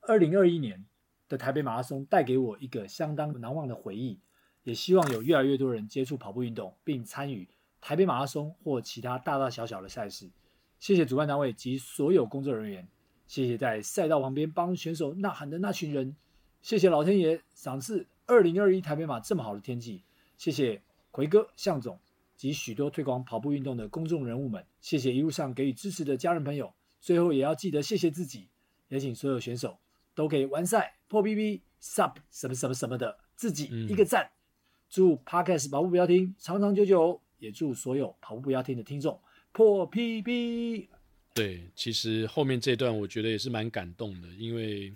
二零二一年的台北马拉松带给我一个相当难忘的回忆，也希望有越来越多人接触跑步运动，并参与。台北马拉松或其他大大小小的赛事，谢谢主办单位及所有工作人员，谢谢在赛道旁边帮选手呐喊的那群人，谢谢老天爷赏赐二零二一台北马这么好的天气，谢谢奎哥、向总及许多推广跑步运动的公众人物们，谢谢一路上给予支持的家人朋友，最后也要记得谢谢自己，也请所有选手都给完赛破 PB sub 什么什么什么的，自己一个赞，祝 Podcast 跑步不要停长长久久。也祝所有跑步不要停的听众破 PB。对，其实后面这段我觉得也是蛮感动的，因为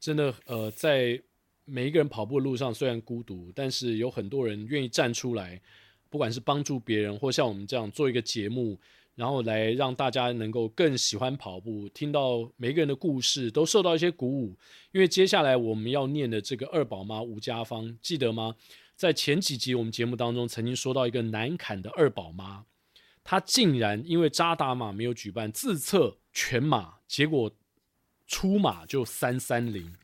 真的呃，在每一个人跑步的路上虽然孤独，但是有很多人愿意站出来，不管是帮助别人，或像我们这样做一个节目，然后来让大家能够更喜欢跑步，听到每一个人的故事，都受到一些鼓舞。因为接下来我们要念的这个二宝妈吴家芳，记得吗？在前几集我们节目当中，曾经说到一个难砍的二宝妈，他竟然因为扎达马没有举办，自测全马，结果出马就三三零，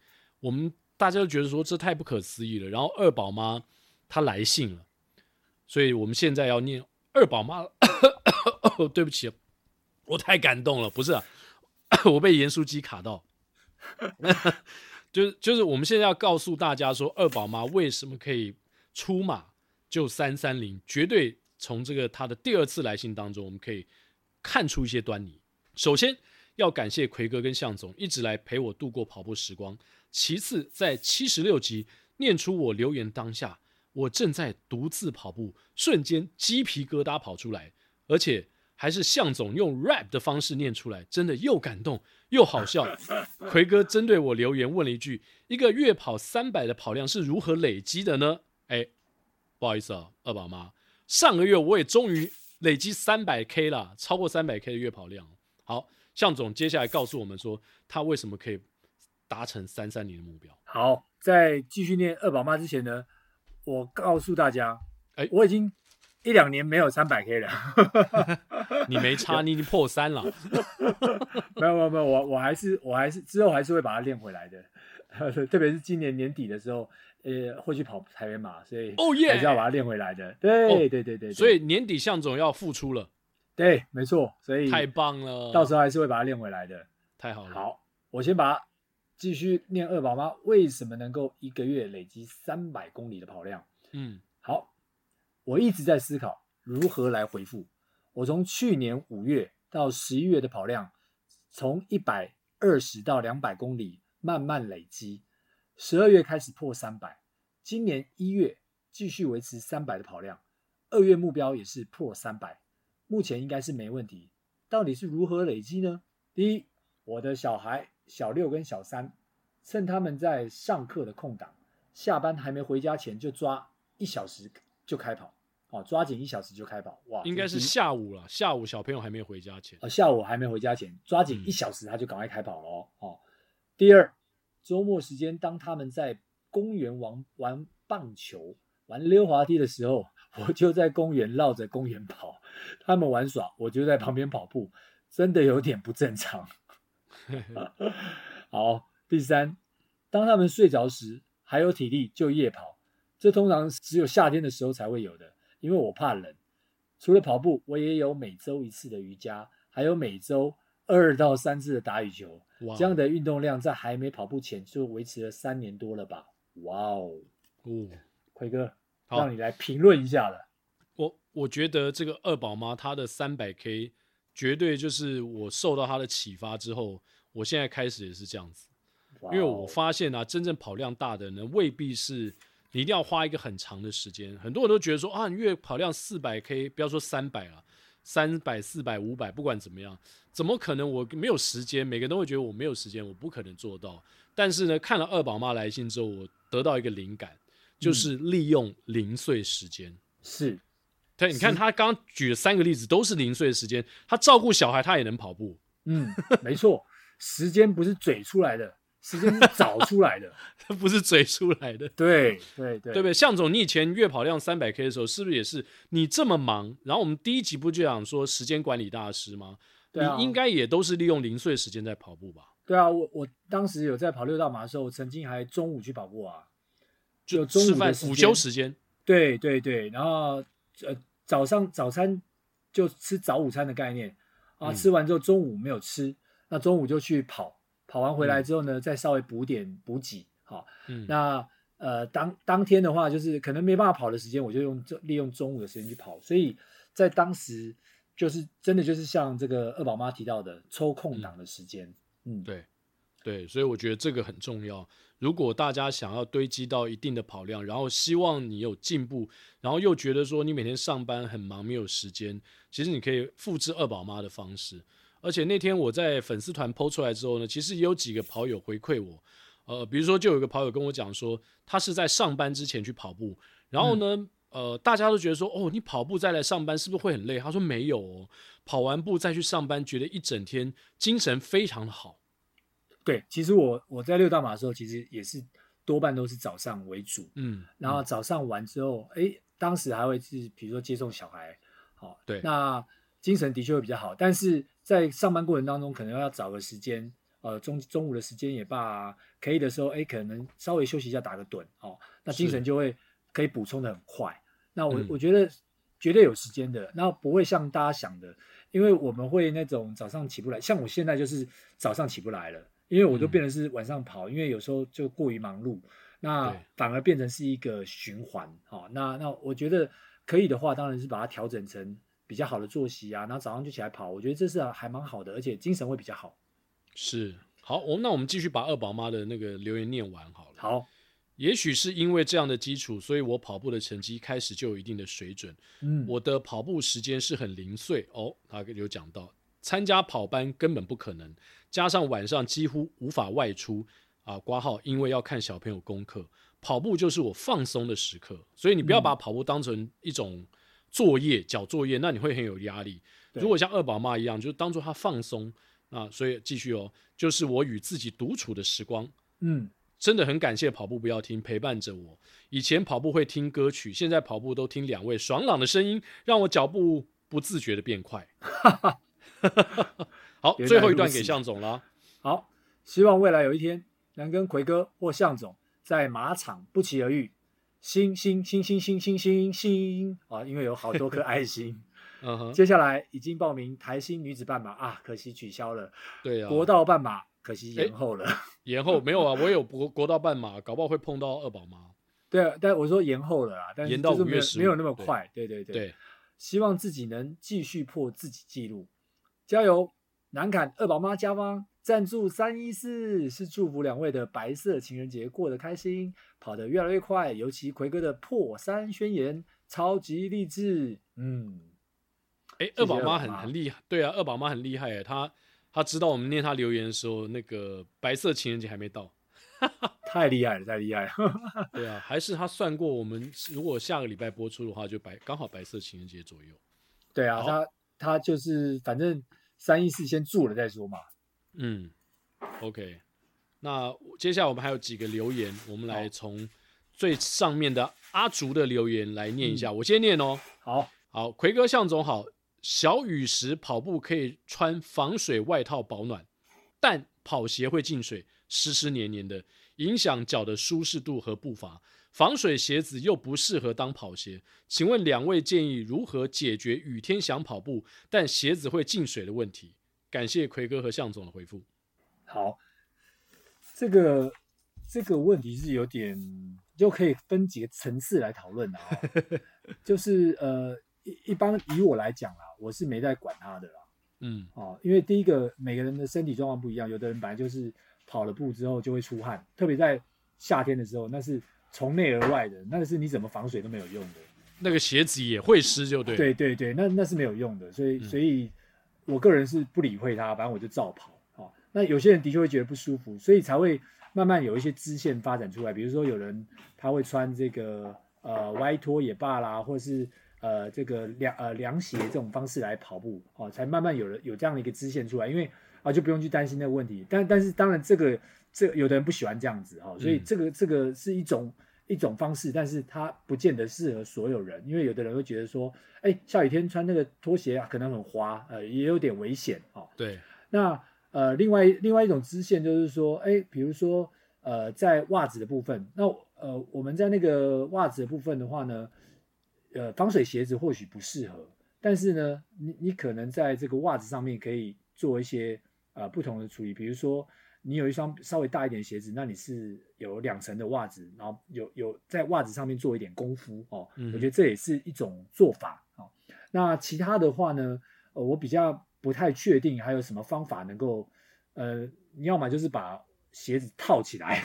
我们大家都觉得说这太不可思议了。然后二宝妈她来信了，所以我们现在要念二宝妈。<coughs> 对不起，我太感动了，不是啊，<coughs> 我被盐酥鸡卡到。<laughs> 就是就是我们现在要告诉大家说，二宝妈为什么可以。出马就三三零，绝对从这个他的第二次来信当中，我们可以看出一些端倪。首先要感谢奎哥跟向总一直来陪我度过跑步时光。其次，在七十六集念出我留言当下，我正在独自跑步，瞬间鸡皮疙瘩跑出来，而且还是向总用 rap 的方式念出来，真的又感动又好笑。<laughs> 奎哥针对我留言问了一句：一个月跑三百的跑量是如何累积的呢？哎，不好意思啊，二宝妈，上个月我也终于累积三百 K 了，超过三百 K 的月跑量。好，向总接下来告诉我们说，他为什么可以达成三三零的目标。好，在继续念二宝妈之前呢，我告诉大家，哎，我已经一两年没有三百 K 了。<laughs> <laughs> 你没差，你已经破三了。没有没有没有，我我还是我还是之后还是会把它练回来的，<laughs> 特别是今年年底的时候。呃，会去跑台北马，所以还是要把它练回来的。对、oh, 对对对对，所以年底向总要复出了。对，没错，所以太棒了，到时候还是会把它练回来的。太好了。好，我先把它继续念二宝妈为什么能够一个月累积三百公里的跑量。嗯，好，我一直在思考如何来回复。我从去年五月到十一月的跑量，从一百二十到两百公里慢慢累积。十二月开始破三百，今年一月继续维持三百的跑量，二月目标也是破三百，目前应该是没问题。到底是如何累积呢？第一，我的小孩小六跟小三，趁他们在上课的空档，下班还没回家前就抓一小时就开跑，哦，抓紧一小时就开跑，哇，应该是下午了，下午小朋友还没回家前，哦，下午还没回家前，抓紧一小时他就赶快开跑了哦，哦，第二，周末时间当他们在公园玩玩棒球、玩溜滑梯的时候，我就在公园绕着公园跑，他们玩耍，我就在旁边跑步，真的有点不正常。<laughs> 好，第三，当他们睡着时还有体力就夜跑，这通常只有夏天的时候才会有的，因为我怕冷。除了跑步，我也有每周一次的瑜伽，还有每周二到三次的打羽球。哇这样的运动量在还没跑步前就维持了三年多了吧？哇哦，哦，奎哥，好让你来评论一下了。我我觉得这个二宝妈她的三百 K。绝对就是我受到她的启发之后，我现在开始也是这样子，因为我发现啊，真正跑量大的人未必是你一定要花一个很长的时间。很多人都觉得说啊，你月跑量四百 K，不要说三百了，三百、四百、五百，不管怎么样，怎么可能我没有时间？每个人都会觉得我没有时间，我不可能做到。但是呢，看了二宝妈来信之后，我得到一个灵感，就是利用零碎时间。嗯、是。对，你看他刚刚举了三个例子，都是零碎的时间。他照顾小孩，他也能跑步。嗯，没错，时间不是嘴出来的，时间是找出来的，<laughs> 他不是嘴出来的。<laughs> 对对对，对不对？向总，你以前月跑量三百 K 的时候，是不是也是你这么忙？然后我们第一集不就讲说时间管理大师吗？对啊，你应该也都是利用零碎时间在跑步吧？对啊，我我当时有在跑六道马的时候，我曾经还中午去跑步啊，就中午午休时间。对对对，然后呃。早上早餐就吃早午餐的概念啊，嗯、吃完之后中午没有吃，那中午就去跑，跑完回来之后呢，嗯、再稍微补点补给，好，嗯、那呃当当天的话，就是可能没办法跑的时间，我就用利用中午的时间去跑，所以在当时就是真的就是像这个二宝妈提到的抽空档的时间，嗯，嗯对对，所以我觉得这个很重要。如果大家想要堆积到一定的跑量，然后希望你有进步，然后又觉得说你每天上班很忙没有时间，其实你可以复制二宝妈的方式。而且那天我在粉丝团 PO 出来之后呢，其实也有几个跑友回馈我，呃，比如说就有一个跑友跟我讲说，他是在上班之前去跑步，然后呢，嗯、呃，大家都觉得说，哦，你跑步再来上班是不是会很累？他说没有哦，跑完步再去上班，觉得一整天精神非常的好。对，其实我我在六大马的时候，其实也是多半都是早上为主，嗯，嗯然后早上完之后，哎，当时还会是比如说接送小孩，好，对，那精神的确会比较好，但是在上班过程当中，可能要找个时间，呃，中中午的时间也罢，可以的时候，哎，可能稍微休息一下，打个盹，哦，那精神就会可以补充的很快。那我、嗯、我觉得绝对有时间的，那不会像大家想的，因为我们会那种早上起不来，像我现在就是早上起不来了。因为我都变成是晚上跑，嗯、因为有时候就过于忙碌，那反而变成是一个循环。好、哦，那那我觉得可以的话，当然是把它调整成比较好的作息啊，然后早上就起来跑，我觉得这是还蛮好的，而且精神会比较好。是，好，我那我们继续把二宝妈的那个留言念完好了。好，也许是因为这样的基础，所以我跑步的成绩开始就有一定的水准。嗯，我的跑步时间是很零碎哦，他有讲到。参加跑班根本不可能，加上晚上几乎无法外出啊，挂号，因为要看小朋友功课，跑步就是我放松的时刻，所以你不要把跑步当成一种作业，缴作业，那你会很有压力。如果像二宝妈一样，就当做他放松啊，所以继续哦，就是我与自己独处的时光，嗯，真的很感谢跑步不要停陪伴着我。以前跑步会听歌曲，现在跑步都听两位爽朗的声音，让我脚步不自觉的变快。<laughs> 好，最后一段给向总了。好，希望未来有一天能跟奎哥或向总在马场不期而遇。星星星星星星星星啊，因为有好多颗 <laughs> 爱心。嗯哼。接下来已经报名台新女子半马啊，可惜取消了。对啊。国道半马可惜延后了。<laughs> 延后没有啊？我有国国道半马，搞不好会碰到二宝妈。对啊，但我说延后了啊，但是就是没有没有那么快。对对对。对。希望自己能继续破自己记录。加油！南坎二宝妈加方赞助三一四，是祝福两位的白色情人节过得开心，跑得越来越快。尤其奎哥的破三宣言超级励志。嗯，哎、欸，二宝妈很很厉害，对啊，二宝妈很厉害哎，她他知道我们念她留言的时候，那个白色情人节还没到。<laughs> 太厉害了，太厉害了。<laughs> 对啊，还是她算过，我们如果下个礼拜播出的话，就白刚好白色情人节左右。对啊，他他就是反正三一四先做了再说嘛。嗯，OK。那接下来我们还有几个留言，我们来从最上面的阿竹的留言来念一下。嗯、我先念哦。好，好，奎哥向总好。小雨时跑步可以穿防水外套保暖，但跑鞋会进水，湿湿黏黏的，影响脚的舒适度和步伐。防水鞋子又不适合当跑鞋，请问两位建议如何解决雨天想跑步但鞋子会进水的问题？感谢奎哥和向总的回复。好。这个这个问题是有点，就可以分几个层次来讨论的啊。<laughs> 就是呃，一一般以我来讲啦，我是没在管他的啦。嗯，哦，因为第一个每个人的身体状况不一样，有的人本来就是跑了步之后就会出汗，特别在夏天的时候，那是从内而外的，那个是你怎么防水都没有用的。那个鞋子也会湿，就对。对对对，那那是没有用的，所以所以我个人是不理会它，反正我就照跑。哦那有些人的确会觉得不舒服，所以才会慢慢有一些支线发展出来。比如说，有人他会穿这个呃歪拖也罢啦，或者是呃这个凉呃凉鞋这种方式来跑步，哦，才慢慢有了有这样的一个支线出来。因为啊，就不用去担心那个问题。但但是当然，这个这个、有的人不喜欢这样子哈，所以这个这个是一种一种方式，但是它不见得适合所有人。因为有的人会觉得说，哎，下雨天穿那个拖鞋啊，可能很滑，呃，也有点危险哦。对，那。呃，另外另外一种支线就是说，哎，比如说，呃，在袜子的部分，那呃，我们在那个袜子的部分的话呢，呃，防水鞋子或许不适合，但是呢，你你可能在这个袜子上面可以做一些呃不同的处理，比如说你有一双稍微大一点的鞋子，那你是有两层的袜子，然后有有在袜子上面做一点功夫哦，嗯、我觉得这也是一种做法哦。那其他的话呢，呃，我比较。不太确定还有什么方法能够，呃，你要么就是把鞋子套起来，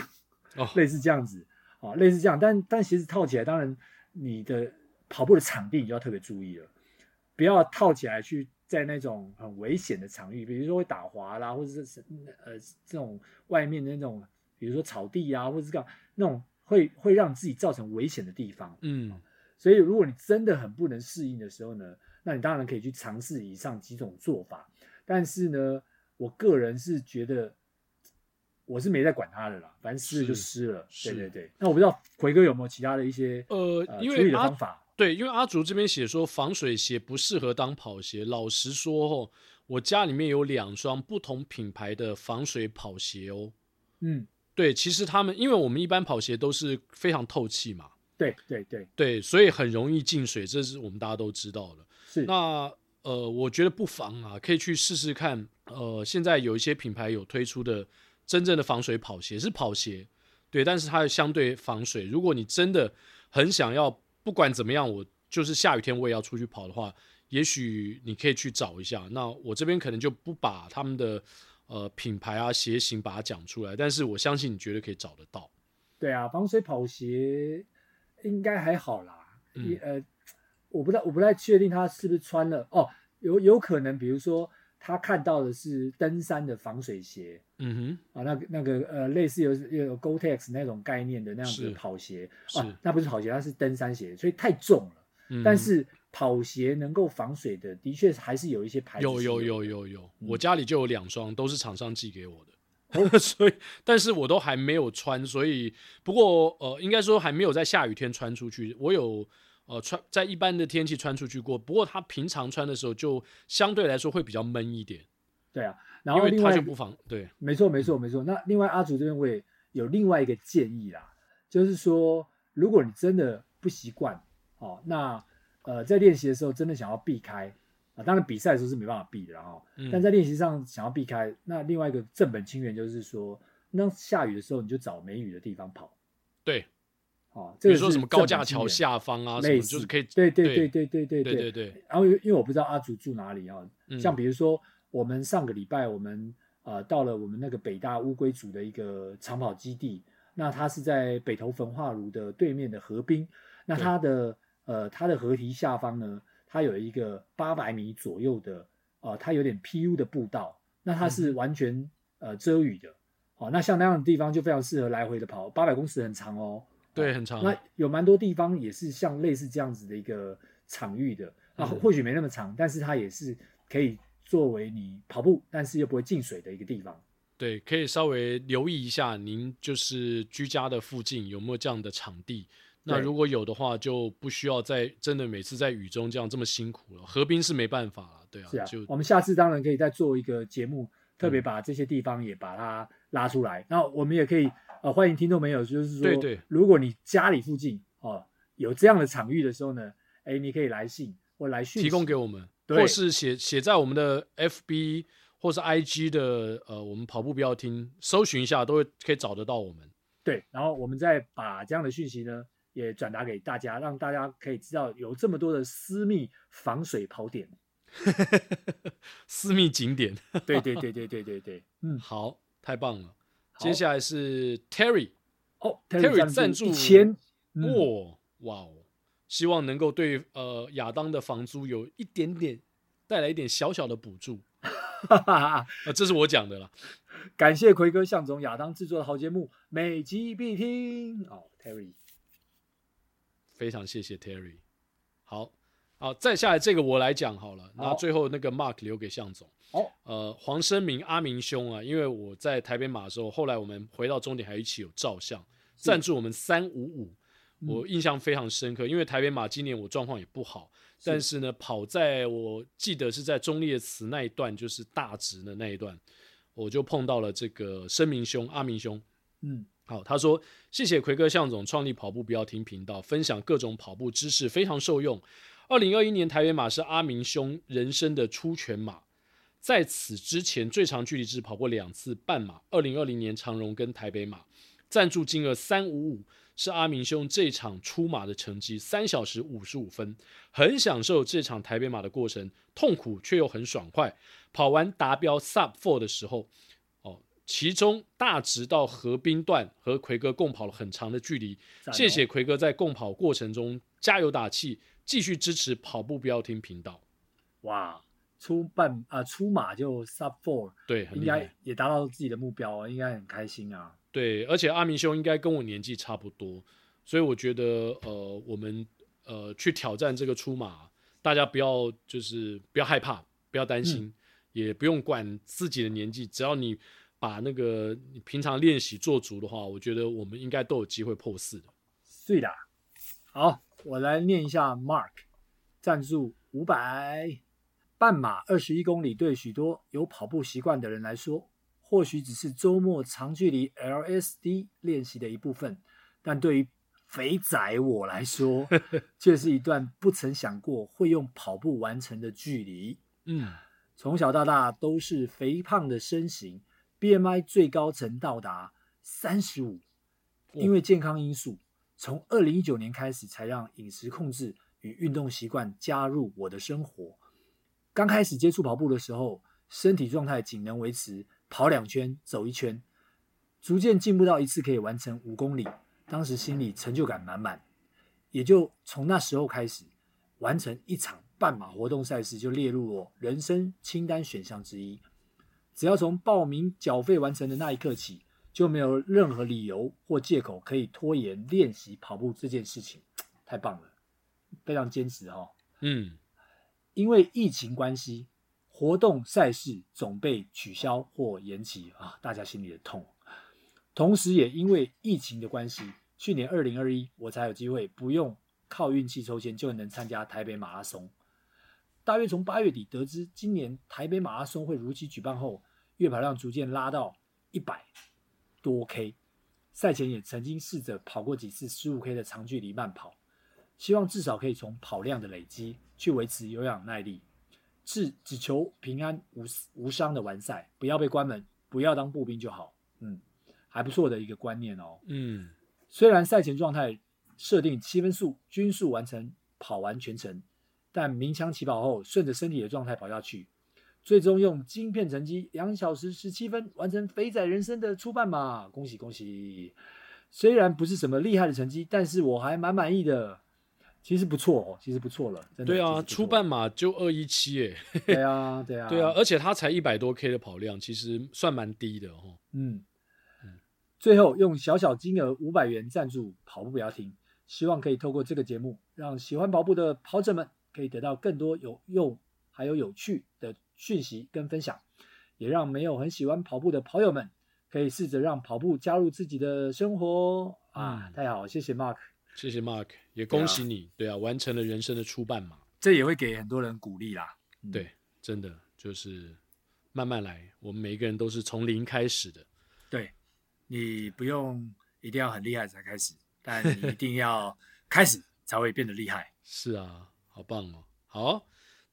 哦，类似这样子，啊，类似这样，但但鞋子套起来，当然你的跑步的场地你就要特别注意了，不要套起来去在那种很危险的场域，比如说会打滑啦，或者是呃这种外面的那种，比如说草地啊，或者是这样那种会会让自己造成危险的地方，嗯，所以如果你真的很不能适应的时候呢，那你当然可以去尝试以上几种做法，但是呢，我个人是觉得我是没在管他的啦，反正湿了就湿了。对对对。那我不知道奎哥有没有其他的一些呃，处理的方法？对，因为阿竹这边写说防水鞋不适合当跑鞋。老实说哦，我家里面有两双不同品牌的防水跑鞋哦。嗯，对，其实他们因为我们一般跑鞋都是非常透气嘛。对对对对，所以很容易进水，这是我们大家都知道的。是那呃，我觉得不妨啊，可以去试试看。呃，现在有一些品牌有推出的真正的防水跑鞋，是跑鞋，对，但是它相对防水。如果你真的很想要，不管怎么样，我就是下雨天我也要出去跑的话，也许你可以去找一下。那我这边可能就不把他们的呃品牌啊鞋型把它讲出来，但是我相信你绝对可以找得到。对啊，防水跑鞋应该还好啦。嗯，呃。我不太我不太确定他是不是穿了哦，有有可能，比如说他看到的是登山的防水鞋，嗯哼，啊，那个那个呃，类似有有 Gore-Tex 那种概念的那样子的跑鞋，啊，那不是跑鞋，它是登山鞋，所以太重了。嗯、但是跑鞋能够防水的，的确还是有一些牌子有。有有有有有，嗯、我家里就有两双，都是厂商寄给我的，哦、<laughs> 所以但是我都还没有穿，所以不过呃，应该说还没有在下雨天穿出去，我有。呃，穿在一般的天气穿出去过，不过他平常穿的时候就相对来说会比较闷一点。对啊，然后另外就不妨对，没错没错没错。那另外阿祖这边我也有另外一个建议啦，就是说如果你真的不习惯，哦，那呃在练习的时候真的想要避开啊，当然比赛的时候是没办法避的哈，嗯、但在练习上想要避开，那另外一个正本清源就是说，那下雨的时候你就找没雨的地方跑。对。哦，比如说什么高架桥下方啊，什么就是可以，对对对对对对对对对。然后因为我不知道阿祖住哪里啊，像比如说我们上个礼拜我们呃到了我们那个北大乌龟组的一个长跑基地，那它是在北投焚化炉的对面的河滨，那它的呃它的河堤下方呢，它有一个八百米左右的呃它有点 PU 的步道，那它是完全呃遮雨的。好，那像那样的地方就非常适合来回的跑，八百公尺很长哦。对，很长。那有蛮多地方也是像类似这样子的一个场域的，那或许没那么长，但是它也是可以作为你跑步，但是又不会进水的一个地方。对，可以稍微留意一下，您就是居家的附近有没有这样的场地。那如果有的话，就不需要在真的每次在雨中这样这么辛苦了。河滨是没办法了，对啊。是啊，就我们下次当然可以再做一个节目，特别把这些地方也把它拉出来。那、嗯、我们也可以呃欢迎听众朋友，就是说，对对，如果你家里附近哦、呃、有这样的场域的时候呢，哎，你可以来信或来讯提供给我们，或是写写在我们的 FB。或是 IG 的呃，我们跑步不要听，搜寻一下都会可以找得到我们。对，然后我们再把这样的讯息呢，也转达给大家，让大家可以知道有这么多的私密防水跑点，<laughs> 私密景点。对对对对对对对，嗯，<laughs> 好，太棒了。接下来是 Terry，哦，Terry 赞助一千，哇哇哦，希望能够对呃亚当的房租有一点点带来一点小小的补助。哈哈哈，这是我讲的啦。感谢奎哥、向总、亚当制作的好节目，每集必听。哦，Terry，非常谢谢 Terry。好，好，再下来这个我来讲好了。那最后那个 Mark 留给向总。哦，呃，黄生明阿明兄啊，因为我在台北马的时候，后来我们回到终点还一起有照相，赞助我们三五五，我印象非常深刻。因为台北马今年我状况也不好。但是呢，跑在我记得是在忠烈祠那一段，就是大直的那一段，我就碰到了这个生明兄阿明兄。嗯，好，他说谢谢奎哥向总创立跑步不要停频道，分享各种跑步知识，非常受用。二零二一年台北马是阿明兄人生的出全马，在此之前最长距离只跑过两次半马。二零二零年长荣跟台北马，赞助金额三五五。是阿明兄这场出马的成绩，三小时五十五分，很享受这场台北马的过程，痛苦却又很爽快。跑完达标 Sub Four 的时候，哦，其中大直到河滨段和奎哥共跑了很长的距离。谢谢奎哥在共跑过程中加油打气，继续支持跑步不要听频道。哇，出半啊出马就 Sub Four，对，应该也达到自己的目标啊，应该很开心啊。对，而且阿明兄应该跟我年纪差不多，所以我觉得，呃，我们呃去挑战这个出马，大家不要就是不要害怕，不要担心，嗯、也不用管自己的年纪，只要你把那个你平常练习做足的话，我觉得我们应该都有机会破四的。对的，好，我来念一下 Mark 赞助五百，半马二十一公里，对许多有跑步习惯的人来说。或许只是周末长距离 LSD 练习的一部分，但对于肥仔我来说，<laughs> 却是一段不曾想过会用跑步完成的距离。嗯，从小到大都是肥胖的身形，BMI 最高曾到达三十五。因为健康因素，从二零一九年开始才让饮食控制与运动习惯加入我的生活。刚开始接触跑步的时候，身体状态仅能维持。跑两圈，走一圈，逐渐进步到一次可以完成五公里。当时心里成就感满满，也就从那时候开始，完成一场半马活动赛事就列入我人生清单选项之一。只要从报名缴费完成的那一刻起，就没有任何理由或借口可以拖延练习跑步这件事情。太棒了，非常坚持哦。嗯，因为疫情关系。活动赛事总被取消或延期啊，大家心里的痛。同时，也因为疫情的关系，去年二零二一我才有机会不用靠运气抽签就能参加台北马拉松。大约从八月底得知今年台北马拉松会如期举办后，月跑量逐渐拉到一百多 K。赛前也曾经试着跑过几次十五 K 的长距离慢跑，希望至少可以从跑量的累积去维持有氧耐力。是只求平安无无伤的完赛，不要被关门，不要当步兵就好。嗯，还不错的一个观念哦。嗯，虽然赛前状态设定七分速均速完成跑完全程，但鸣枪起跑后顺着身体的状态跑下去，最终用晶片成绩两小时十七分完成肥仔人生的初半马，恭喜恭喜！虽然不是什么厉害的成绩，但是我还蛮满意的。其实不错哦，其实不错了，真的。对啊，初半马就二一七哎。对啊，对啊，<laughs> 对啊，而且他才一百多 K 的跑量，其实算蛮低的哦。嗯嗯。最后用小小金额五百元赞助跑步不要停，希望可以透过这个节目，让喜欢跑步的跑者们可以得到更多有用还有有趣的讯息跟分享，也让没有很喜欢跑步的跑友们可以试着让跑步加入自己的生活啊！太好，谢谢 Mark。谢谢 Mark，也恭喜你，对啊，对啊，完成了人生的初半马，这也会给很多人鼓励啦。嗯、对，真的就是慢慢来，我们每一个人都是从零开始的。对，你不用一定要很厉害才开始，但你一定要 <laughs> 开始才会变得厉害。是啊，好棒哦！好，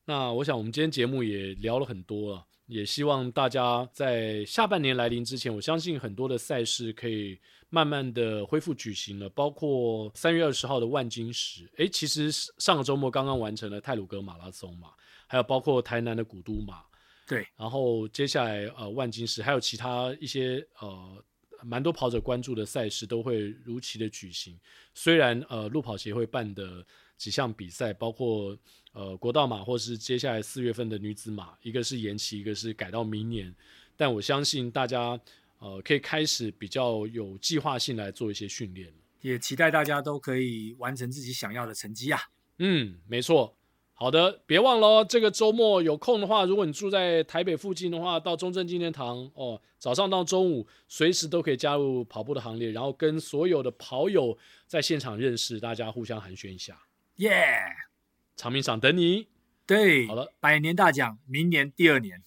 那我想我们今天节目也聊了很多了，也希望大家在下半年来临之前，我相信很多的赛事可以。慢慢的恢复举行了，包括三月二十号的万金石，诶，其实上个周末刚刚完成了泰鲁格马拉松嘛，还有包括台南的古都马，对，然后接下来呃万金石，还有其他一些呃蛮多跑者关注的赛事都会如期的举行。虽然呃路跑协会办的几项比赛，包括呃国道马或是接下来四月份的女子马，一个是延期，一个是改到明年，但我相信大家。呃，可以开始比较有计划性来做一些训练，也期待大家都可以完成自己想要的成绩啊。嗯，没错。好的，别忘了这个周末有空的话，如果你住在台北附近的话，到中正纪念堂哦，早上到中午随时都可以加入跑步的行列，然后跟所有的跑友在现场认识，大家互相寒暄一下。耶，yeah! 长鸣赏等你。对，好了，百年大奖，明年第二年，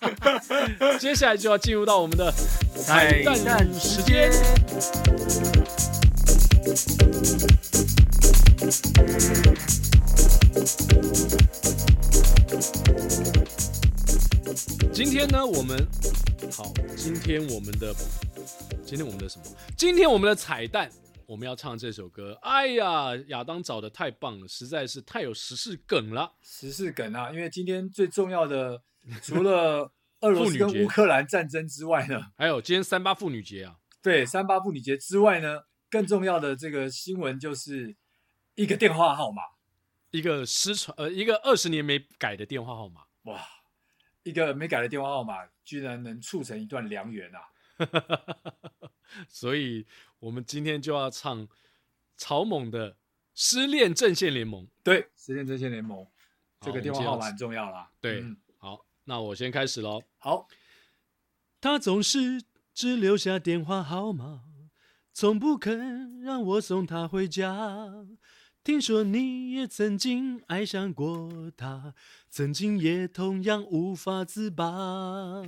<laughs> 接下来就要进入到我们的彩蛋时间。今天呢，我们好，今天我们的，今天我们的什么？今天我们的彩蛋。我们要唱这首歌，哎呀，亚当找的太棒了，实在是太有时事梗了。时事梗啊，因为今天最重要的，<laughs> 除了俄罗斯跟乌克兰战争之外呢，还有今天三八妇女节啊。对，三八妇女节之外呢，更重要的这个新闻就是一个电话号码，一个失传呃，一个二十年没改的电话号码。哇，一个没改的电话号码，居然能促成一段良缘啊！<laughs> 所以。我们今天就要唱草蜢的《失恋阵线联盟》。对，《失恋阵线联盟》这个电话号码很重要啦。对，嗯、好，那我先开始喽。好，他总是只留下电话号码，从不肯让我送他回家。听说你也曾经爱上过他，曾经也同样无法自拔。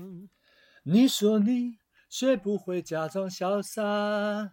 你说你学不会假装潇洒。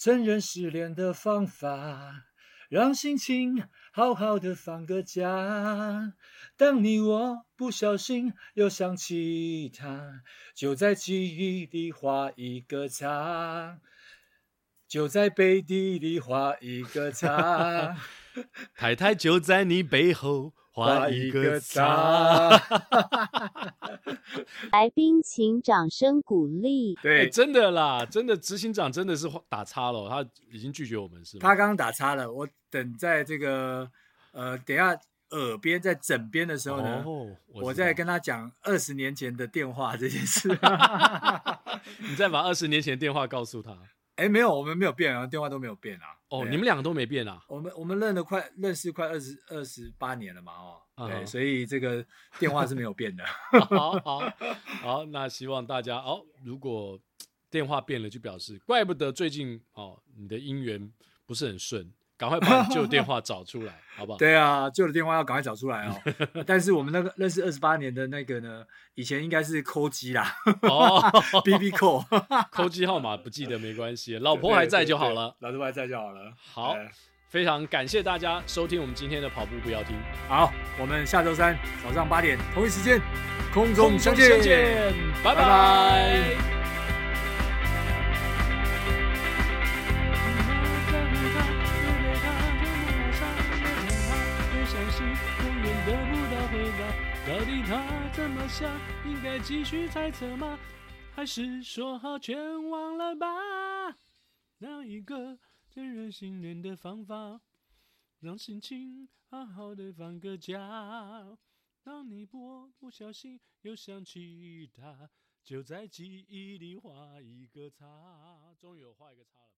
承认失恋的方法，让心情好好的放个假。当你我不小心又想起他，就在记忆里画一个叉，就在背地里画一个 <laughs> 叉。太太就在你背后。画一个叉，来宾请掌声鼓励。对，真的啦，真的执行长真的是打叉了，他已经拒绝我们是吗？他刚刚打叉了，我等在这个呃，等下耳边在枕边的时候呢，哦、我，我再跟他讲二十年前的电话这件事。<laughs> <laughs> 你再把二十年前的电话告诉他。哎，没有，我们没有变啊，电话都没有变啊。哦，你们两个都没变啊？我们我们认了快认识快二十二十八年了嘛，哦，对，uh. 所以这个电话是没有变的。<laughs> 好好好，那希望大家哦，如果电话变了，就表示怪不得最近哦，你的姻缘不是很顺。赶快把旧电话找出来，<laughs> 好不好？对啊，旧的电话要赶快找出来哦。<laughs> 但是我们那个认识二十八年的那个呢，以前应该是扣机啦，哦，BB 扣，<laughs> 扣机号码不记得没关系，老婆还在就好了，老婆还在就好了。好，非常感谢大家收听我们今天的跑步不要停。好，我们下周三早上八点同一时间空中相见，相见拜拜。拜拜。他怎么想？应该继续猜测吗？还是说好全忘了吧？哪一个最惹心人的方法，让心情好好的放个假？当你不不小心又想起他，就在记忆里画一个叉。终于有画一个叉了。